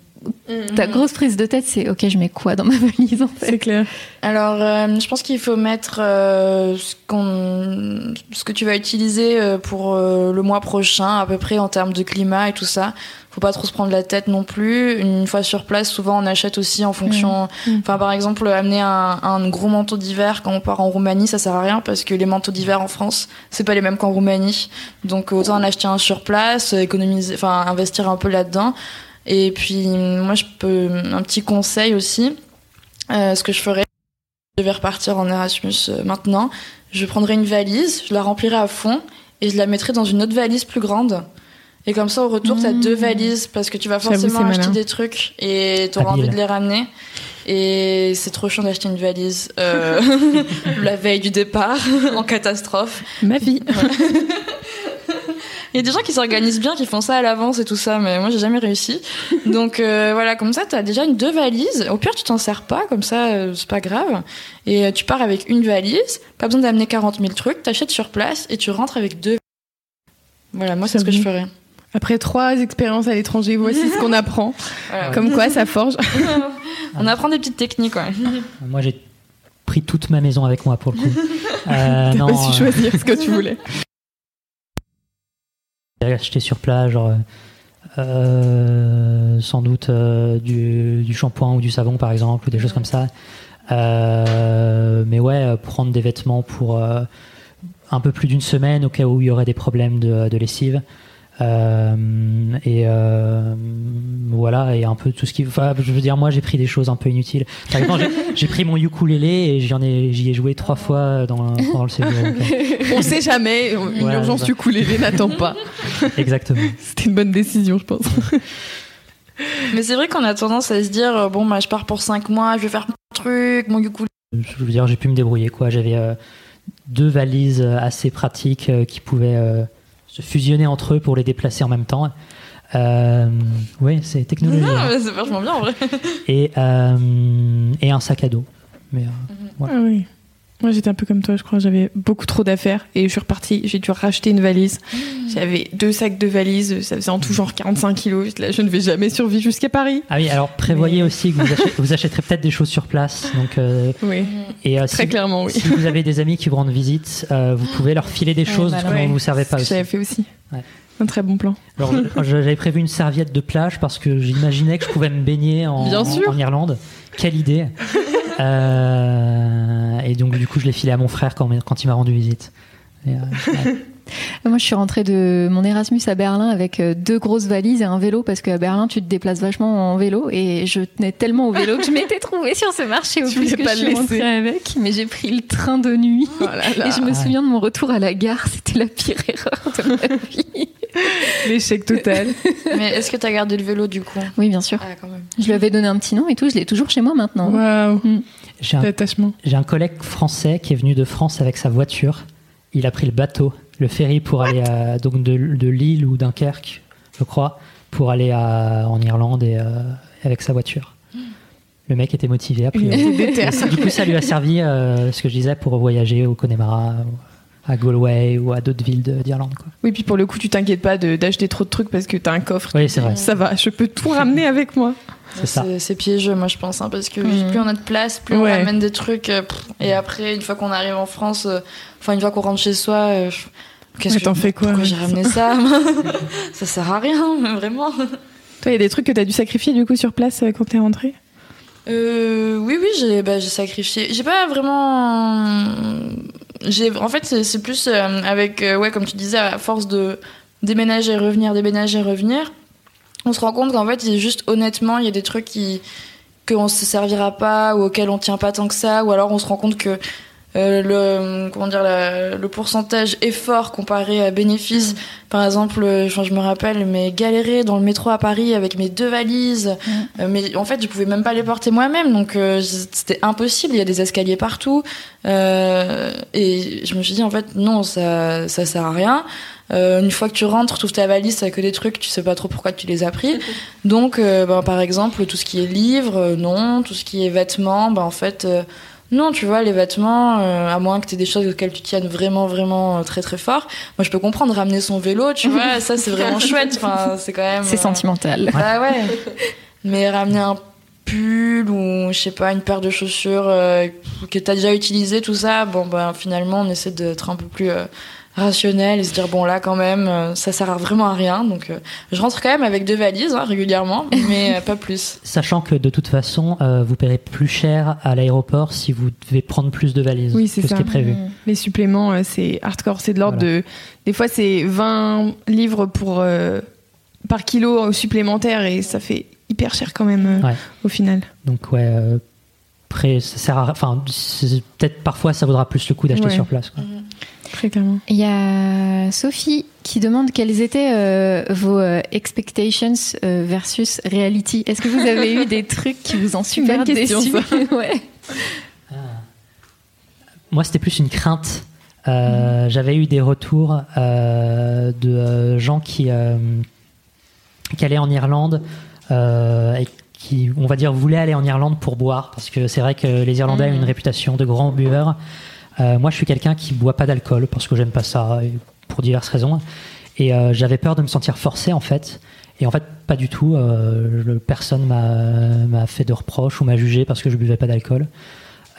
Speaker 5: ta grosse prise de tête c'est ok je mets quoi dans ma valise en fait
Speaker 2: C'est clair.
Speaker 4: Alors, euh, je pense qu'il faut mettre euh, ce, qu'on- ce que tu vas utiliser euh, pour euh, le mois prochain, à peu près en termes de climat et tout ça. Faut pas trop se prendre la tête non plus. Une fois sur place, souvent on achète aussi en fonction.
Speaker 2: Mm.
Speaker 4: Enfin, par exemple, amener un, un gros manteau d'hiver quand on part en Roumanie, ça sert à rien parce que les manteaux d'hiver en France, c'est pas les mêmes qu'en Roumanie. Donc autant en acheter un sur place, économiser, enfin investir un peu là-dedans. Et puis moi, je peux un petit conseil aussi. Euh, ce que je ferais je vais repartir en Erasmus euh, maintenant. Je prendrai une valise, je la remplirai à fond et je la mettrai dans une autre valise plus grande. Et comme ça, au retour, tu as deux valises parce que tu vas forcément acheter
Speaker 2: malin.
Speaker 4: des trucs et tu auras
Speaker 3: Habile.
Speaker 4: envie de les ramener. Et c'est trop chiant d'acheter une valise euh, la veille du départ en catastrophe.
Speaker 2: Ma vie.
Speaker 4: Il y a des gens qui s'organisent bien, qui font ça à l'avance et tout ça, mais moi j'ai jamais réussi. Donc euh, voilà, comme ça t'as déjà une deux valises. Au pire tu t'en sers pas, comme ça euh, c'est pas grave. Et euh, tu pars avec une valise, pas besoin d'amener 40 000 trucs, t'achètes sur place et tu rentres avec deux. Voilà, moi c'est ce que je ferais.
Speaker 2: Après trois expériences à l'étranger, voici ce qu'on apprend.
Speaker 4: Voilà.
Speaker 2: Comme quoi, ça forge.
Speaker 4: On apprend des petites techniques, ouais.
Speaker 3: moi, j'ai pris toute ma maison avec moi pour le coup. Euh,
Speaker 2: T'as
Speaker 3: non,
Speaker 2: pas su
Speaker 3: euh,
Speaker 2: choisir ce que tu voulais.
Speaker 3: Acheté sur place, genre. euh, sans doute euh, du, du shampoing ou du savon par exemple ou des choses comme ça Euh, mais ouais prendre des vêtements pour un peu plus d'une semaine au cas où il y aurait des problèmes de lessive Euh, et euh, voilà, et un peu tout ce qui. Enfin, je veux dire, moi, j'ai pris des choses un peu inutiles. Par exemple, j'ai- j'ai pris mon ukulélé et j'en ai, j'y ai joué trois fois dans, le euh,
Speaker 2: On sait jamais, une
Speaker 3: Voilà,
Speaker 2: urgence
Speaker 3: ça.
Speaker 2: du ukulélé n'attend pas.
Speaker 3: exactement.
Speaker 2: C'était une bonne décision, je pense.
Speaker 4: Mais c'est vrai qu'on a tendance à se dire euh, bon bah je pars pour 5 mois, je vais faire mon truc, mon ukulélé.
Speaker 3: Je veux dire, j'ai pu me débrouiller. quoi. J'avais euh, deux valises assez pratiques euh, qui pouvaient euh, se fusionner entre eux pour les déplacer en même temps. Euh, oui, c'est
Speaker 4: mais c'est vachement bien en vrai.
Speaker 3: Et, euh, et un sac à dos. Mais, euh,
Speaker 2: Ah oui. Moi, j'étais un peu comme toi, je crois. J'avais beaucoup trop d'affaires et je suis repartie. J'ai dû racheter une valise. J'avais deux sacs de valises. Ça faisait en tout genre 45 kilos. Là, je ne vais jamais survivre jusqu'à Paris.
Speaker 3: Ah oui, alors prévoyez aussi que vous, achèterez peut-être des choses sur place. Donc, euh,
Speaker 2: Oui,
Speaker 3: et, euh,
Speaker 2: très
Speaker 3: si,
Speaker 2: clairement, oui.
Speaker 3: si vous avez des amis qui vous rendent visite, euh, vous pouvez leur filer des choses
Speaker 5: bah
Speaker 3: dont
Speaker 2: ouais.
Speaker 3: vous ne savez pas aussi.
Speaker 2: j'avais fait aussi.
Speaker 3: Ouais.
Speaker 2: Un très bon plan.
Speaker 3: Alors, j'avais prévu une serviette de plage parce que j'imaginais que je pouvais me baigner en,
Speaker 2: Bien
Speaker 3: en-
Speaker 2: sûr.
Speaker 3: en Irlande. Quelle idée Euh, Et donc, du coup, je l'ai filé à mon frère quand, quand il m'a rendu visite. Et, euh, ouais.
Speaker 5: Moi, je suis rentrée de mon Erasmus à Berlin avec euh, deux grosses valises et un vélo parce qu'à Berlin, tu te déplaces vachement en vélo et je tenais tellement au vélo que je m'étais trouvée sur ce marché au
Speaker 2: Tu
Speaker 5: plus que
Speaker 2: pas
Speaker 5: je
Speaker 2: le
Speaker 5: suis rentrée avec. Mais j'ai pris le train de nuit
Speaker 2: Oh là là.
Speaker 5: et je me
Speaker 3: Ouais.
Speaker 5: souviens de mon retour à la gare. C'était la pire erreur de ma vie.
Speaker 2: L'échec total.
Speaker 4: Mais est-ce que t'as gardé le vélo du coup
Speaker 5: Oui, bien sûr.
Speaker 4: Ah quand même.
Speaker 5: Je lui avais donné un petit nom et tout. Je l'ai toujours chez moi maintenant.
Speaker 2: Waouh.
Speaker 3: J'ai un,
Speaker 2: L'attachement.
Speaker 3: j'ai un collègue français qui est venu de France avec sa voiture. Il a pris le bateau, le ferry pour aller à, donc de, de Lille ou Dunkerque, je crois, pour aller à- en Irlande et, euh, avec sa voiture. Le mec était motivé. A priori. Du coup, ça lui a servi, euh, ce que je disais, pour voyager au Connemara, à Galway ou à d'autres villes de- d'Irlande.
Speaker 2: Oui, puis pour le coup, tu t'inquiètes pas de- d'acheter trop de trucs parce que t'as un coffre.
Speaker 3: Oui, c'est vrai.
Speaker 2: Ça va, je peux tout ramener avec moi.
Speaker 3: C'est ça.
Speaker 4: C'est piégeux, moi je pense, hein, parce que
Speaker 5: Mm.
Speaker 4: plus on a de place, plus on ramène des trucs. euh, pff, et après, une fois qu'on arrive en France, euh, enfin une fois qu'on rentre chez soi, euh, je- qu'est-ce que
Speaker 2: t'en fais quoi,
Speaker 4: Pourquoi j'ai ramené ça? Ça sert à rien, mais vraiment.
Speaker 2: Toi, il y a des trucs que t'as dû sacrifier du coup sur place euh, quand t'es rentré
Speaker 4: Euh, oui, oui, j'ai bah, j'ai sacrifié. J'ai pas vraiment. En fait c'est plus euh, avec euh, ouais comme tu disais à force de déménager revenir déménager revenir, on se rend compte qu'en fait juste honnêtement il y a des trucs qui qu'on se servira pas ou auxquels on tient pas tant que ça ou alors on se rend compte que le comment dire la- le pourcentage effort comparé à bénéfice par exemple euh, je me rappelle mais galérer dans le métro à Paris avec mes deux valises euh, mais en fait je pouvais même pas les porter moi-même donc euh, c'était impossible il y a des escaliers partout euh, et je me suis dit en fait non ça ça sert à rien Euh, une fois que tu rentres, tu ouvres ta valise, t'as que des trucs, tu sais pas trop pourquoi tu les as pris. Donc, euh, ben, par exemple, tout ce qui est livres, euh, non. Tout ce qui est vêtements, ben, en fait, euh, non, tu vois, les vêtements, euh, à moins que tu aies des choses auxquelles tu tiennes vraiment, vraiment euh, très, très fort. Moi, je peux comprendre ramener son vélo, tu vois, ça, c'est vraiment chouette. Enfin, c'est quand même.
Speaker 5: C'est
Speaker 4: euh,
Speaker 5: sentimental.
Speaker 4: Bah ouais. Mais ramener un pull ou, je sais pas, une paire de chaussures euh, que t'as déjà utilisé, tout ça, bon, ben, finalement, on essaie d'être un peu plus. Rationnel et se dire bon là quand même euh, ça sert à vraiment à rien donc euh, je rentre quand même avec deux valises hein, régulièrement mais euh, pas plus
Speaker 3: Sachant que de toute façon, euh, vous paierez plus cher à l'aéroport si vous devez prendre plus de valises
Speaker 2: Oui, c'est
Speaker 3: que
Speaker 2: ça.
Speaker 3: ce qui est prévu.
Speaker 2: Les suppléments, euh, c'est hardcore. C'est de l'ordre
Speaker 3: Voilà.
Speaker 2: de. Des fois, c'est 20 livres pour, euh, par kilo supplémentaire et ça fait hyper cher quand même euh,
Speaker 3: Ouais.
Speaker 2: au final.
Speaker 3: Donc ouais, euh, après ça sert à, enfin peut-être parfois ça vaudra plus le coup d'acheter
Speaker 2: Ouais.
Speaker 3: sur place. quoi.
Speaker 2: Très clairement.
Speaker 5: Il y a Sophie qui demande quelles étaient euh, vos euh, expectations euh, versus reality. Est-ce que vous avez eu des trucs qui vous ont super ouais.
Speaker 3: Moi c'était plus une crainte. Euh, J'avais eu des retours euh, de euh, gens qui euh, qui allaient en Irlande euh, et qui, on va dire, voulaient aller en Irlande pour boire parce que c'est vrai que les Irlandais ont une réputation de grands buveurs. Euh, moi, je suis quelqu'un qui boit pas d'alcool parce que j'aime pas ça pour diverses raisons. Et euh, j'avais peur de me sentir forcé en fait. Et en fait, pas du tout. Euh, personne m'a fait de reproches ou m'a jugé parce que je buvais pas d'alcool.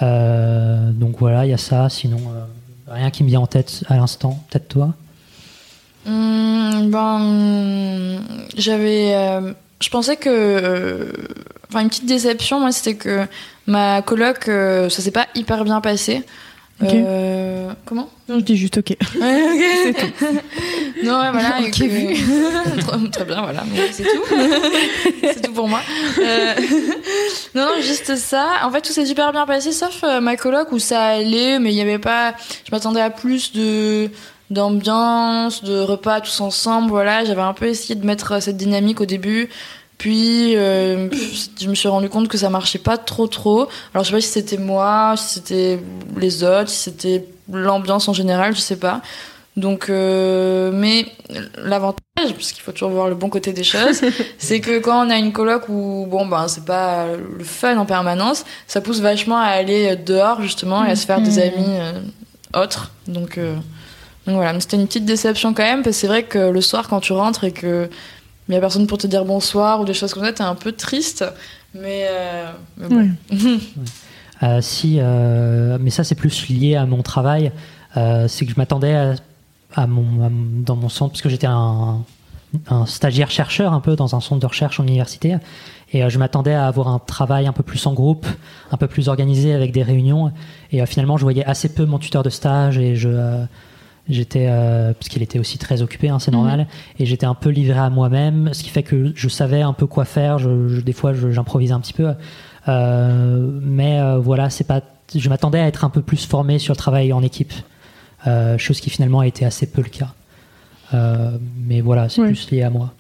Speaker 3: Euh, donc voilà, il y a ça. Sinon, rien qui me vient en tête à l'instant. Peut-être toi?
Speaker 4: Hum, ben, j'avais. je pensais que. Enfin, une petite déception, moi, c'était que ma coloc, ça s'est pas hyper bien passé. Euh, comment?
Speaker 2: Non, je dis juste ok.
Speaker 4: Ouais, ok. non, ouais, voilà.
Speaker 2: Ok,
Speaker 4: et que-
Speaker 2: vu.
Speaker 4: très, bien, voilà. C'est tout. c'est tout pour moi. Euh, non, non, juste ça. En fait, tout s'est super bien passé, sauf euh, ma coloc où ça allait, mais il n'y avait pas. Je m'attendais à plus de d'ambiance, de repas tous ensemble. Voilà, j'avais un peu essayé de mettre euh, cette dynamique au début. Puis euh, je me suis rendu compte que ça marchait pas trop trop. Alors je sais pas si c'était moi, si c'était les autres, si c'était l'ambiance en général, je sais pas. Donc, euh, mais l'avantage, parce qu'il faut toujours voir le bon côté des choses, c'est que quand on a une coloc où bon ben c'est pas le fun en permanence, ça pousse vachement à aller dehors justement et à se faire des amis euh, autres. Donc, euh, donc voilà, mais c'était une petite déception quand même parce que c'est vrai que le soir quand tu rentres et que il y a personne pour te dire bonsoir ou des choses comme ça, t'es un peu triste. Mais, euh, mais bon.
Speaker 3: Euh, si, euh, mais ça c'est plus lié à mon travail. C'est que je m'attendais à, à mon, à dans mon centre, parce que j'étais un, un stagiaire chercheur un peu dans un centre de recherche en université, et je m'attendais à avoir un travail un peu plus en groupe, un peu plus organisé avec des réunions. Et finalement, je voyais assez peu mon tuteur de stage et je j'étais euh, parce qu'il était aussi très occupé, hein, c'est normal, et j'étais un peu livré à moi-même, ce qui fait que je savais un peu quoi faire. Je, je- des fois, j'improvisais un petit peu. Euh, mais euh, voilà, c'est pas. Je m'attendais à être un peu plus formé sur le travail en équipe, chose qui finalement a été assez peu le cas. Mais voilà, c'est
Speaker 2: Ouais.
Speaker 3: plus lié à moi.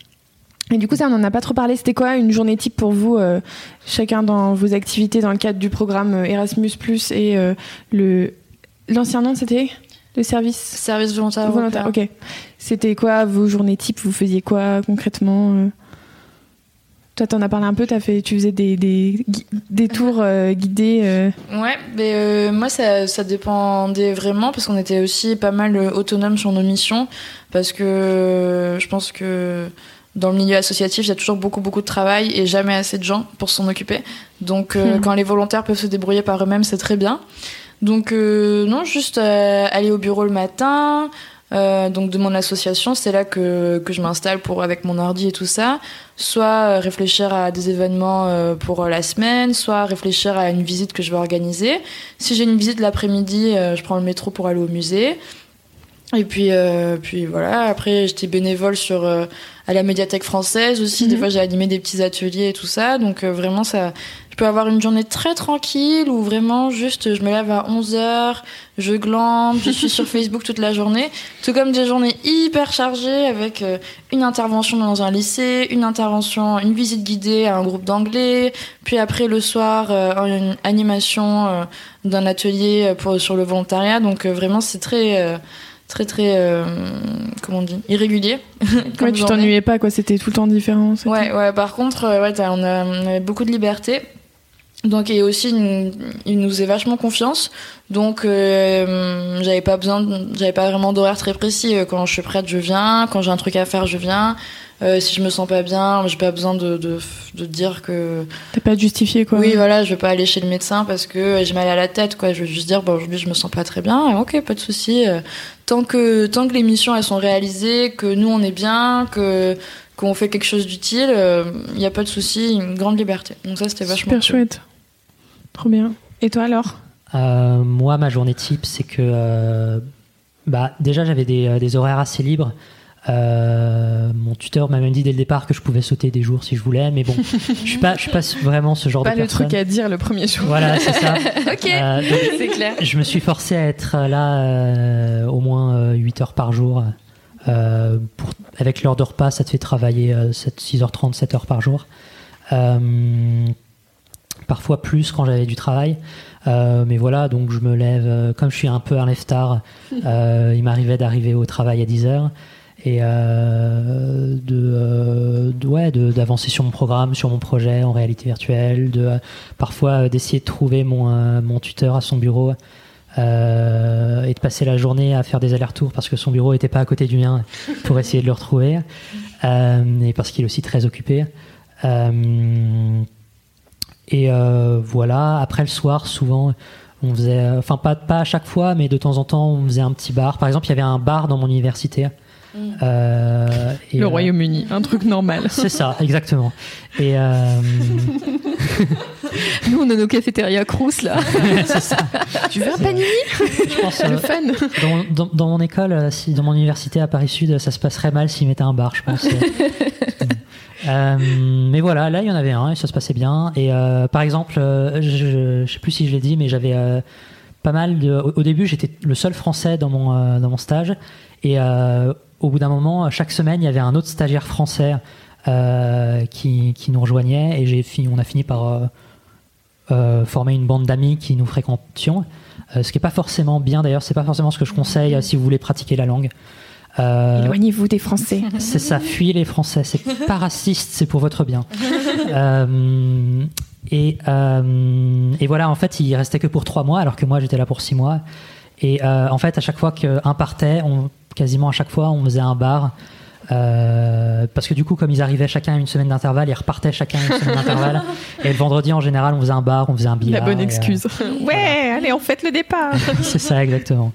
Speaker 2: Et du coup, ça, on n'en a pas trop parlé. C'était quoi une journée type pour vous, euh, chacun dans vos activités dans le cadre du programme Erasmus Plus et euh, le l'ancien nom, c'était? Le service
Speaker 4: Service volontaire,
Speaker 2: volontaire.
Speaker 4: européen.
Speaker 2: Ok. C'était quoi vos journées type? Vous faisiez quoi concrètement euh? Toi, t'en as parlé un peu. T'as fait, tu faisais des des, des tours euh, guidés. euh,
Speaker 4: Ouais, mais euh, moi ça, ça dépendait vraiment parce qu'on était aussi pas mal autonome sur nos missions parce que je pense que dans le milieu associatif, il y a toujours beaucoup beaucoup de travail et jamais assez de gens pour s'en occuper. Donc
Speaker 2: Mhm.
Speaker 4: quand les volontaires peuvent se débrouiller par eux-mêmes, c'est très bien. Donc euh, non, juste euh, aller au bureau le matin. euh, donc de mon association, c'est là que, que je m'installe pour avec mon ordi et tout ça. Soit réfléchir à des événements euh, pour la semaine, soit réfléchir à une visite que je vais organiser. Si j'ai une visite l'après-midi, euh, je prends le métro pour aller au musée. Et puis, puis voilà. Après, j'étais bénévole sur à la médiathèque française aussi. Des
Speaker 2: Mhm.
Speaker 4: fois, j'ai animé des petits ateliers et tout ça. Donc vraiment, ça, peux avoir une journée très tranquille où vraiment juste, je me lève à 11 h je glande, je suis sur Facebook toute la journée. Tout comme des journées hyper chargées avec euh, une intervention dans un lycée, une intervention, une visite guidée à un groupe d'anglais, puis après le soir, euh, une animation euh, d'un atelier pour sur le volontariat. Donc vraiment, c'est très très très euh, comment on dit irrégulier.
Speaker 2: Ouais, tu t'ennuyais pas quoi. C'était tout le temps différent.
Speaker 4: Ouais, ouais. Par contre, ouais, on, a- on avait beaucoup de liberté. Donc et aussi, il nous- il nous faisait vachement confiance. Donc euh, j'avais pas besoin, de- j'avais pas vraiment d'horaire très précis. Euh, Quand je suis prête, je viens. Quand j'ai un truc à faire, je viens. Euh, si je me sens pas bien, j'ai pas besoin de, de, de dire que
Speaker 2: T'as pas justifié quoi.
Speaker 4: oui, voilà, je vais pas aller chez le médecin parce que j'ai mal à la tête, quoi. Je vais juste dire, bon, aujourd'hui, je me sens pas très bien. Et ok, pas de souci. Euh, Tant que, tant que les missions, elles sont réalisées, que nous, on est bien, que, qu'on fait quelque chose d'utile, il y a pas de souci, une grande liberté. Donc ça, c'était vachement
Speaker 2: Super
Speaker 4: cool.
Speaker 2: chouette. Trop bien. Et toi alors
Speaker 3: Euh, moi, ma journée type, c'est que euh, bah, déjà j'avais des, euh, des horaires assez libres. Euh, mon tuteur m'a même dit dès le départ que je pouvais sauter des jours si je voulais, mais bon, je suis pas, je suis pas vraiment ce genre
Speaker 2: Pas
Speaker 3: de
Speaker 2: le
Speaker 3: personne.
Speaker 2: truc à dire le premier jour.
Speaker 3: Voilà, c'est ça.
Speaker 4: Ok,
Speaker 3: Euh,
Speaker 4: c'est clair.
Speaker 3: je me suis forcé à être là euh, au moins euh, 8 heures par jour. Euh, pour, avec l'heure de repas, ça te fait travailler euh, 7, 6h30, 7 heures par jour. Euh, parfois plus quand j'avais du travail. Euh, mais voilà, donc je me lève, euh, comme je suis un peu un lève-tard, euh, il m'arrivait d'arriver au travail à 10h et euh, de, euh, de- ouais, d'avancer sur mon programme, sur mon projet en réalité virtuelle, de euh, parfois euh, d'essayer de trouver mon, euh, mon tuteur à son bureau euh, et de passer la journée à faire des allers-retours parce que son bureau n'était pas à côté du mien pour essayer de le retrouver euh, et parce qu'il est aussi très occupé. Euh, et voilà, après le soir, souvent, on faisait, enfin pas, pas à chaque fois, mais de temps en temps, on faisait un petit bar. Par exemple, il y avait un bar dans mon université Euh, et,
Speaker 2: Le
Speaker 3: euh,
Speaker 2: Royaume-Uni, un truc normal.
Speaker 3: C'est ça, exactement. Et euh,
Speaker 5: Nous, on a nos cafétérias Crous, là.
Speaker 3: c'est ça.
Speaker 2: tu veux un panini?
Speaker 3: Je pense,
Speaker 2: Le
Speaker 3: euh,
Speaker 2: fun
Speaker 3: dans, dans- dans mon école, euh, si, dans mon université à Paris Sud, ça se passerait mal s'ils mettaient un bar, je pense. Euh, mais voilà, là il y en avait un et ça se passait bien. Et euh, par exemple, euh, je, je sais plus si je l'ai dit, mais j'avais euh, pas mal de. Au, au début, j'étais le seul français dans mon euh, dans mon stage, et euh, au bout d'un moment, chaque semaine, il y avait un autre stagiaire français euh, qui, qui nous rejoignait, et j'ai fini, on a fini par euh, euh, former une bande d'amis qui nous fréquentions. Ce qui est pas forcément bien d'ailleurs, c'est pas forcément ce que je conseille si vous voulez pratiquer la langue.
Speaker 2: Éloignez-vous des Français.
Speaker 3: c'est ça, fuyez les Français. C'est pas raciste, c'est pour votre bien. Et, et voilà, en fait, il restait que pour trois mois, alors que moi j'étais là pour six mois. Et euh, en fait, à chaque fois qu'un partait, on, quasiment à chaque fois, on faisait un bar. Euh, parce que du coup, comme ils arrivaient chacun à une semaine d'intervalle, ils repartaient chacun à une semaine d'intervalle. Et le vendredi, en général, on faisait un bar, on faisait un
Speaker 2: La
Speaker 3: billard.
Speaker 2: bonne
Speaker 3: et, euh,
Speaker 2: excuse. Ouais, allez, on fête le départ.
Speaker 3: c'est ça, exactement.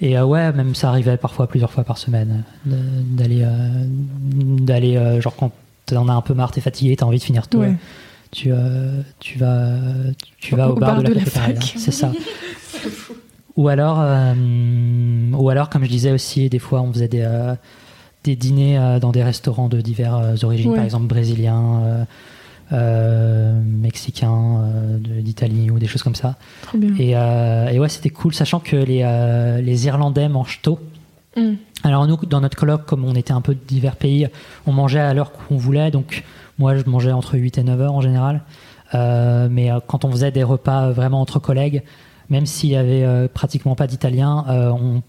Speaker 3: Et euh, ouais, même ça arrivait parfois plusieurs fois par semaine de- d'aller, euh, d'aller, euh, genre quand t'en as un peu marre, t'es fatigué, t'as envie de finir tôt.
Speaker 2: Ouais.
Speaker 3: Tu, euh, tu vas, tu vas au, bar, de la, cafétéria.
Speaker 2: fac.
Speaker 3: C'est ça. Ou alors, euh, ou alors, comme je disais aussi, des fois, on faisait des, euh, des dîners euh, dans des restaurants de diverses origines,
Speaker 2: Ouais.
Speaker 3: par exemple brésiliens, mexicains, d'Italie ou des choses comme ça.
Speaker 2: Trop bien.
Speaker 3: Et, et ouais, c'était cool, sachant que les, les Irlandais mangent tôt.
Speaker 2: Mm.
Speaker 3: Alors nous, dans notre colloque, comme on était un peu de divers pays, on mangeait à l'heure qu'on voulait. Donc moi, je mangeais entre 8 et 9 heures en général. Mais quand on faisait des repas vraiment entre collègues, même s'il y avait euh, pratiquement pas d'Italien, euh, on,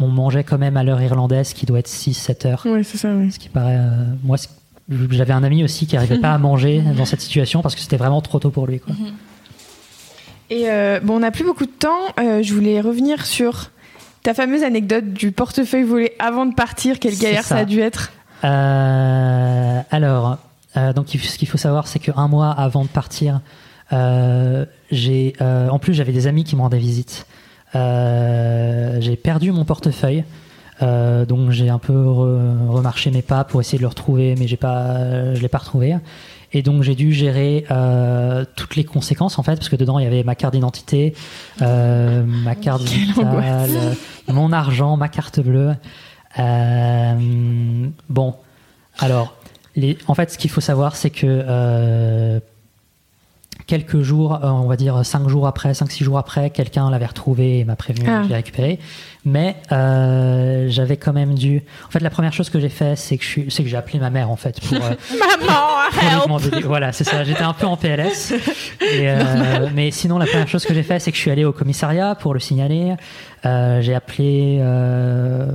Speaker 3: on mangeait quand même à l'heure irlandaise, qui doit être 6-7 heures.
Speaker 2: Ouais, c'est ça, oui.
Speaker 3: Ce qui paraît... euh, moi, j'avais un ami aussi qui n'arrivait pas à manger dans cette situation parce que c'était vraiment trop tôt pour lui. Quoi.
Speaker 2: Et bon, on n'a plus beaucoup de temps. Je voulais revenir sur ta fameuse anecdote du portefeuille volé avant de partir. Quelle galère ça.
Speaker 3: ça.
Speaker 2: a dû être?
Speaker 3: Alors, donc ce qu'il faut savoir, c'est qu'un mois avant de partir, j'ai, euh, en plus j'avais des amis qui me rendaient visite. Euh, j'ai perdu mon portefeuille, euh, donc j'ai un peu re- remarché mes pas pour essayer de le retrouver, mais j'ai pas, je l'ai pas retrouvé. Et donc j'ai dû gérer euh, toutes les conséquences en fait, parce que dedans il y avait ma carte d'identité, euh, ma carte vitale, euh, mon argent, ma carte bleue. Euh, bon, alors, les, en fait, ce qu'il faut savoir, c'est que euh, quelques jours, euh, on va dire cinq jours après, cinq six jours après, quelqu'un l'avait retrouvé et m'a prévenu
Speaker 2: Ah.
Speaker 3: que je l'ai récupéré. Mais euh, j'avais quand même dû. En fait, la première chose que j'ai fait, c'est que je suis- c'est que j'ai appelé ma mère en fait pour. euh,
Speaker 2: Maman, help
Speaker 3: Voilà, c'est ça. J'étais un peu en PLS. Et, euh, mais sinon, la première chose que j'ai fait, c'est que je suis allé au commissariat pour le signaler. Euh, j'ai appelé euh,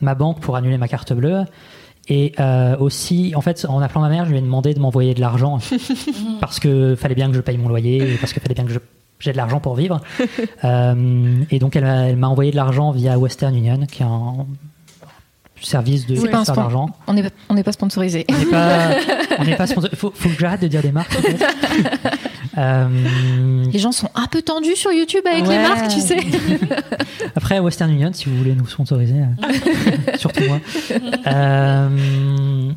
Speaker 3: ma banque pour annuler ma carte bleue. Et euh, aussi, en fait, en appelant ma mère, je lui ai demandé de m'envoyer de l'argent parce que fallait bien que je paye mon loyer et parce que fallait bien que j'ai de l'argent pour vivre. Euh, et donc, elle m'a elle m'a envoyé de l'argent via Western Union, qui est un service de
Speaker 5: pas spon-
Speaker 3: d'argent.
Speaker 5: On n'est on n'est pas sponsorisé.
Speaker 3: On n'est pas, on pas sponsor- Faut, faut que j'arrête de dire des marques. Euh,
Speaker 5: Les gens sont un peu tendus sur YouTube avec les marques, tu sais.
Speaker 3: après, Western Union, si vous voulez nous sponsoriser, euh, surtout moi. Euh,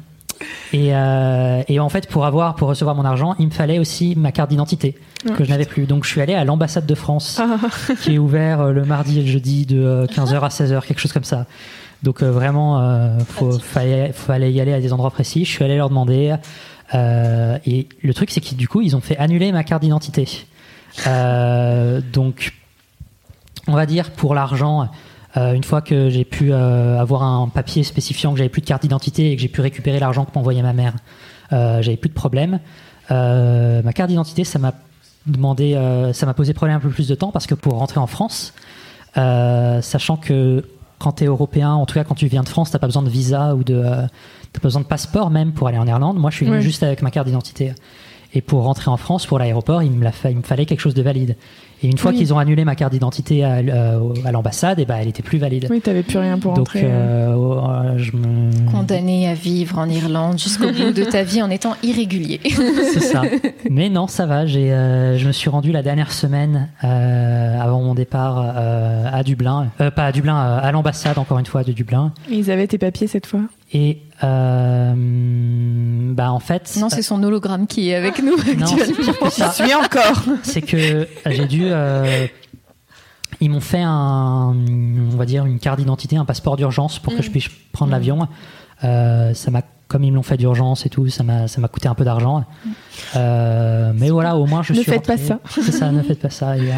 Speaker 3: et, euh, et en fait, pour avoir, pour recevoir mon argent, il me fallait aussi ma carte d'identité que je n'avais plus. Donc, je suis allé à l'ambassade de France,
Speaker 2: Ah.
Speaker 3: qui est ouvert euh, le mardi et le jeudi de euh, 15h à 16h, quelque chose comme ça. Donc euh, vraiment, euh, faut, fallait, fallait y aller à des endroits précis. Je suis allé leur demander. euh, et le truc, c'est qu'ils du coup, ils ont fait annuler ma carte d'identité. Donc, on va dire pour l'argent, euh, une fois que j'ai pu euh, avoir un papier spécifiant que j'avais plus de carte d'identité et que j'ai pu récupérer l'argent que m'envoyait ma mère, euh, j'avais plus de problème. Ma carte d'identité, ça m'a demandé, ça m'a posé problème un peu plus de temps parce que pour rentrer en France, sachant que quand tu es européen, en tout cas quand tu viens de France, t'as pas besoin de visa ou de, euh, t'as pas besoin de passeport même pour aller en Irlande. Moi, je suis venu juste avec ma carte d'identité. Et pour rentrer en France, pour l'aéroport, il me, l'a fa- il me fallait quelque chose de valide. Et une fois
Speaker 2: Oui.
Speaker 3: qu'ils ont annulé ma carte d'identité à, euh, à l'ambassade, et ben elle était plus valide.
Speaker 2: Oui, t'avais plus rien pour
Speaker 3: Donc
Speaker 2: entrer.
Speaker 3: euh, oh, euh, je me...
Speaker 5: Condamné à vivre en Irlande jusqu'au bout de ta vie en étant irrégulier.
Speaker 3: C'est ça. Mais non, ça va. J'ai, euh, je me suis rendu la dernière semaine euh, avant mon départ euh, à Dublin, Euh, pas à Dublin, euh, à l'ambassade encore une fois de Dublin.
Speaker 2: Ils avaient tes papiers cette fois?
Speaker 3: Et euh, bah en fait,
Speaker 5: Non, c'est son hologramme qui est avec nous
Speaker 3: non, c'est pire que ça.
Speaker 2: Encore.
Speaker 3: c'est que j'ai dû. Euh, ils m'ont fait un, on va dire une carte d'identité, un passeport d'urgence pour que je puisse prendre l'avion. Euh, ça m'a, comme ils me l'ont fait d'urgence et tout, ça m'a, ça m'a coûté un peu d'argent. Euh, mais voilà, au moins je
Speaker 2: Ne
Speaker 3: suis.
Speaker 2: faites pas ça.
Speaker 3: C'est ça, ne faites pas ça. Et,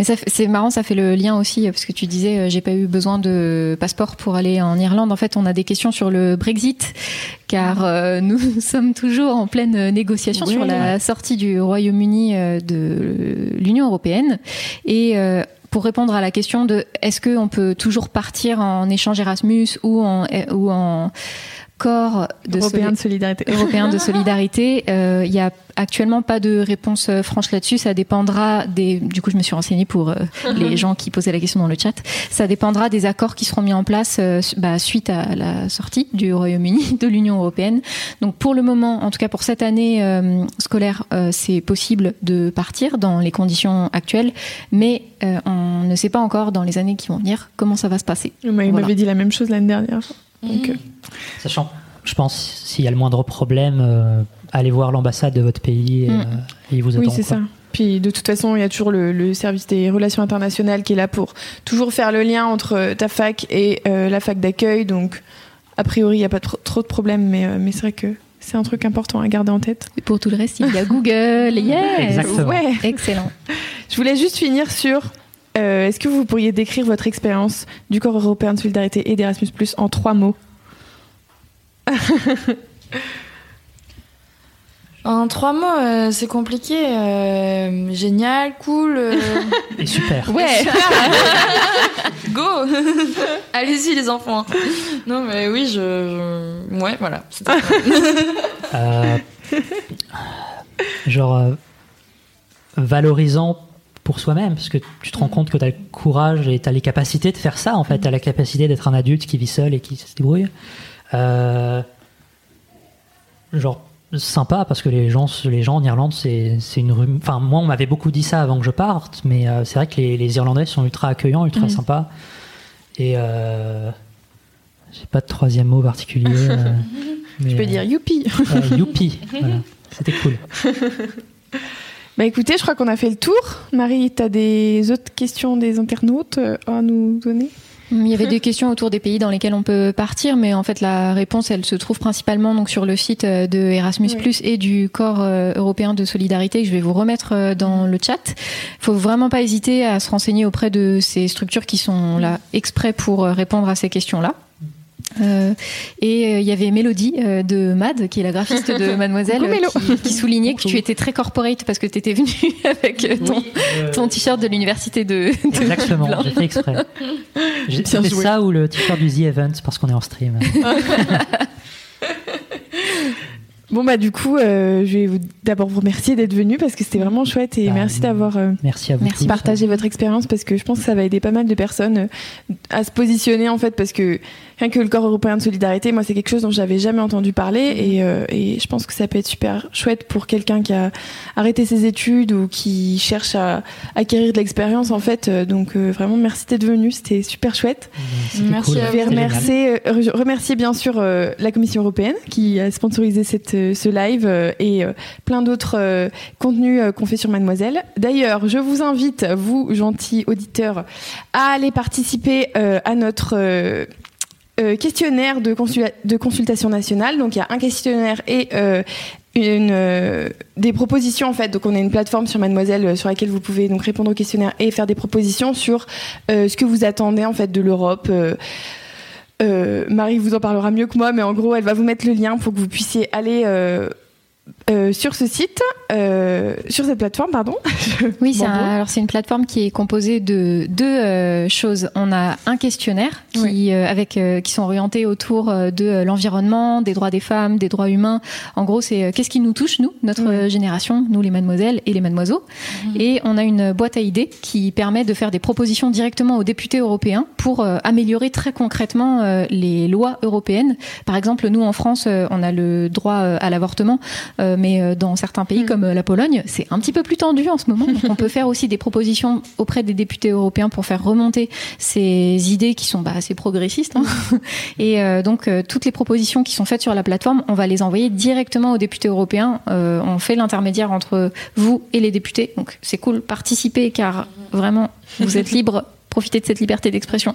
Speaker 5: Mais c'est marrant, ça fait le lien aussi, parce que tu disais, euh, j'ai pas eu besoin de passeport pour aller en Irlande. En fait, on a des questions sur le Brexit, car euh, nous sommes toujours en pleine négociation sur la sortie du Royaume-Uni euh, de l'Union européenne. Et euh, pour répondre à la question de est-ce qu'on peut toujours partir en échange Erasmus ou en, ou en corps de
Speaker 2: Européen
Speaker 5: soli-
Speaker 2: de solidarité.
Speaker 5: européen de solidarité. Euh, Il y a actuellement pas de réponse euh, franche là-dessus. Ça dépendra des. Du coup, je me suis renseignée pour euh, les gens qui posaient la question dans le chat. Ça dépendra des accords qui seront mis en place euh, bah, suite à la sortie du Royaume-Uni de l'Union européenne. Donc, pour le moment, en tout cas pour cette année scolaire, euh, c'est possible de partir dans les conditions actuelles, mais euh, on ne sait pas encore dans les années qui vont venir comment ça va se passer.
Speaker 2: Il
Speaker 5: Voilà.
Speaker 2: m'avait dit la même chose l'année dernière. Donc, euh,
Speaker 3: sachant, je pense, s'il y a le moindre problème, euh, allez voir l'ambassade de votre pays et,
Speaker 5: Mm.
Speaker 3: euh, et ils vous attendent.
Speaker 2: oui, c'est ça. Puis de toute façon, il y a toujours le, le service des relations internationales qui est là pour toujours faire le lien entre ta fac et euh, la fac d'accueil. Donc, a priori, il n'y a pas trop, trop de problèmes, mais, euh, mais c'est vrai que c'est un truc important à garder en tête.
Speaker 5: Et pour tout le reste, il y a Google. Yes.
Speaker 3: Exactement.
Speaker 2: Ouais.
Speaker 5: Excellent.
Speaker 2: Je voulais juste finir sur. Euh, Est-ce que vous pourriez décrire votre expérience du corps européen de solidarité et d'Erasmus Plus en trois mots
Speaker 4: En trois mots, euh, c'est compliqué. euh, génial, cool. euh,
Speaker 3: Et super.
Speaker 5: Ouais.
Speaker 4: go Allez-y, les enfants. Non, mais oui, je. je- Ouais, voilà.
Speaker 3: Euh, genre euh, valorisant pour soi-même, parce que tu te rends compte que tu as le courage et tu as les capacités de faire ça, en fait. Tu as la capacité d'être un adulte qui vit seul et qui se débrouille. Euh, genre sympa parce que les gens les gens en Irlande c'est une rue enfin moi on m'avait beaucoup dit ça avant que je parte mais euh, c'est vrai que les, les Irlandais sont ultra accueillants ultra sympas et euh, j'ai pas de troisième mot particulier mais,
Speaker 2: Je peux dire youpi
Speaker 3: youpi, voilà. C'était cool.
Speaker 2: Bah écoutez, je crois qu'on a fait le tour. Marie, tu as des autres questions des internautes euh, à nous donner
Speaker 5: Il y avait des questions autour des pays dans lesquels on peut partir, mais en fait la réponse elle se trouve principalement donc sur le site euh, de Erasmus et du corps euh, européen de solidarité que je vais vous remettre dans le chat. Il faut vraiment pas hésiter à se renseigner auprès de ces structures qui sont là exprès pour répondre à ces questions-là. Euh, et euh, il y avait Mélodie euh, de Mad, qui est la graphiste de Mademoiselle, qui, qui soulignait que tu étais très corporate parce que tu étais venue avec euh, ton, ton t-shirt de l'université de, de
Speaker 3: Exactement, j'ai fait exprès. J'ai- C'était
Speaker 2: joué.
Speaker 3: ça ou le t-shirt du The Event parce qu'on est en stream.
Speaker 2: Bon bah du coup, euh, je vais vous d'abord vous remercier d'être venu parce que c'était vraiment chouette et
Speaker 3: Bah,
Speaker 2: merci d'avoir euh,
Speaker 3: Merci à vous.
Speaker 5: Merci
Speaker 3: tous.
Speaker 2: partagé votre expérience parce que je pense que ça va aider pas mal de personnes euh, à se positionner en fait parce que rien que le corps européen de solidarité, moi c'est quelque chose dont j'avais jamais entendu parler et, euh, et je pense que ça peut être super chouette pour quelqu'un qui a arrêté ses études ou qui cherche à acquérir de l'expérience en fait. Euh, Donc euh, vraiment merci d'être venu, c'était super chouette.
Speaker 3: C'était
Speaker 4: Merci
Speaker 3: cool.
Speaker 2: Je vais remercier, euh, remercier bien sûr euh, la Commission européenne qui a sponsorisé cette, euh, ce live euh, et euh, plein d'autres euh, contenus euh, qu'on fait sur Mademoiselle. D'ailleurs, je vous invite, vous gentils auditeurs, à aller participer euh, à notre euh, questionnaire de, de consultation nationale. Donc il y a un questionnaire et euh, euh, des propositions en fait. Donc on a une plateforme sur Mademoiselle sur laquelle vous pouvez donc répondre au questionnaire et faire des propositions sur ce que vous attendez en fait de l'Europe. Marie vous en parlera mieux que moi, mais en gros, elle va vous mettre le lien pour que vous puissiez aller euh, sur ce site, euh, sur cette plateforme, pardon.
Speaker 5: Oui, c'est alors c'est une plateforme qui est composée de deux euh, choses. On a un questionnaire qui avec qui sont orientés autour de l'environnement, des droits des femmes, des droits humains. En gros, c'est qu'est-ce qui nous touche nous, notre génération, nous les mademoiselles et les mademoiselles. Mhm. Et on a une boîte à idées qui permet de faire des propositions directement aux députés européens pour améliorer très concrètement les lois européennes. Par exemple, nous en France, on a le droit à l'avortement mais euh, dans certains pays mm. comme euh, la Pologne, c'est un petit peu plus tendu en ce moment. on peut faire aussi des propositions auprès des députés européens pour faire remonter ces idées qui sont bah, assez progressistes. Hein. Et euh, donc toutes les propositions qui sont faites sur la plateforme, on va les envoyer directement aux députés européens. on fait l'intermédiaire entre vous et les députés. Donc c'est cool, participez car vraiment vous êtes libre. Profitez de cette liberté d'expression.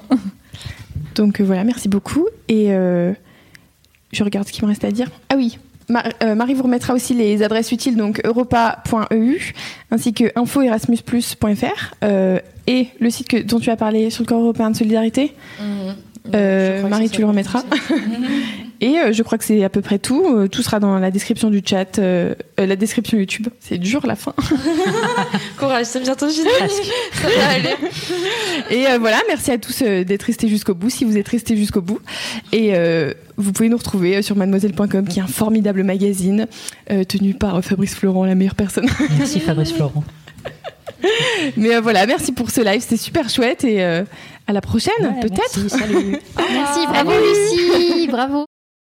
Speaker 2: Donc voilà, merci beaucoup. Et je regarde ce qu'il me reste à dire. Ah oui, Marie vous remettra aussi les adresses utiles, donc europa.eu, ainsi que infoerasmusplus.fr euh, et le site dont tu as parlé sur le corps européen de solidarité. Mhm. Euh, Marie, tu le remettras. Et euh, je crois que c'est à peu près tout. Euh, tout sera dans la description du chat, la description YouTube. C'est dur la fin.
Speaker 4: Courage, c'est bientôt fini. Ça va aller.
Speaker 2: Et voilà, merci à tous d'être restés jusqu'au bout, si vous êtes restés jusqu'au bout. Et vous pouvez nous retrouver sur mademoiselle.com, qui est un formidable magazine tenu par Fabrice Florent, la meilleure personne.
Speaker 3: Merci Fabrice Florent.
Speaker 2: Mais voilà, merci pour ce live, c'était super chouette et à la prochaine, peut-être.
Speaker 5: Merci, bravo Lucie, bravo.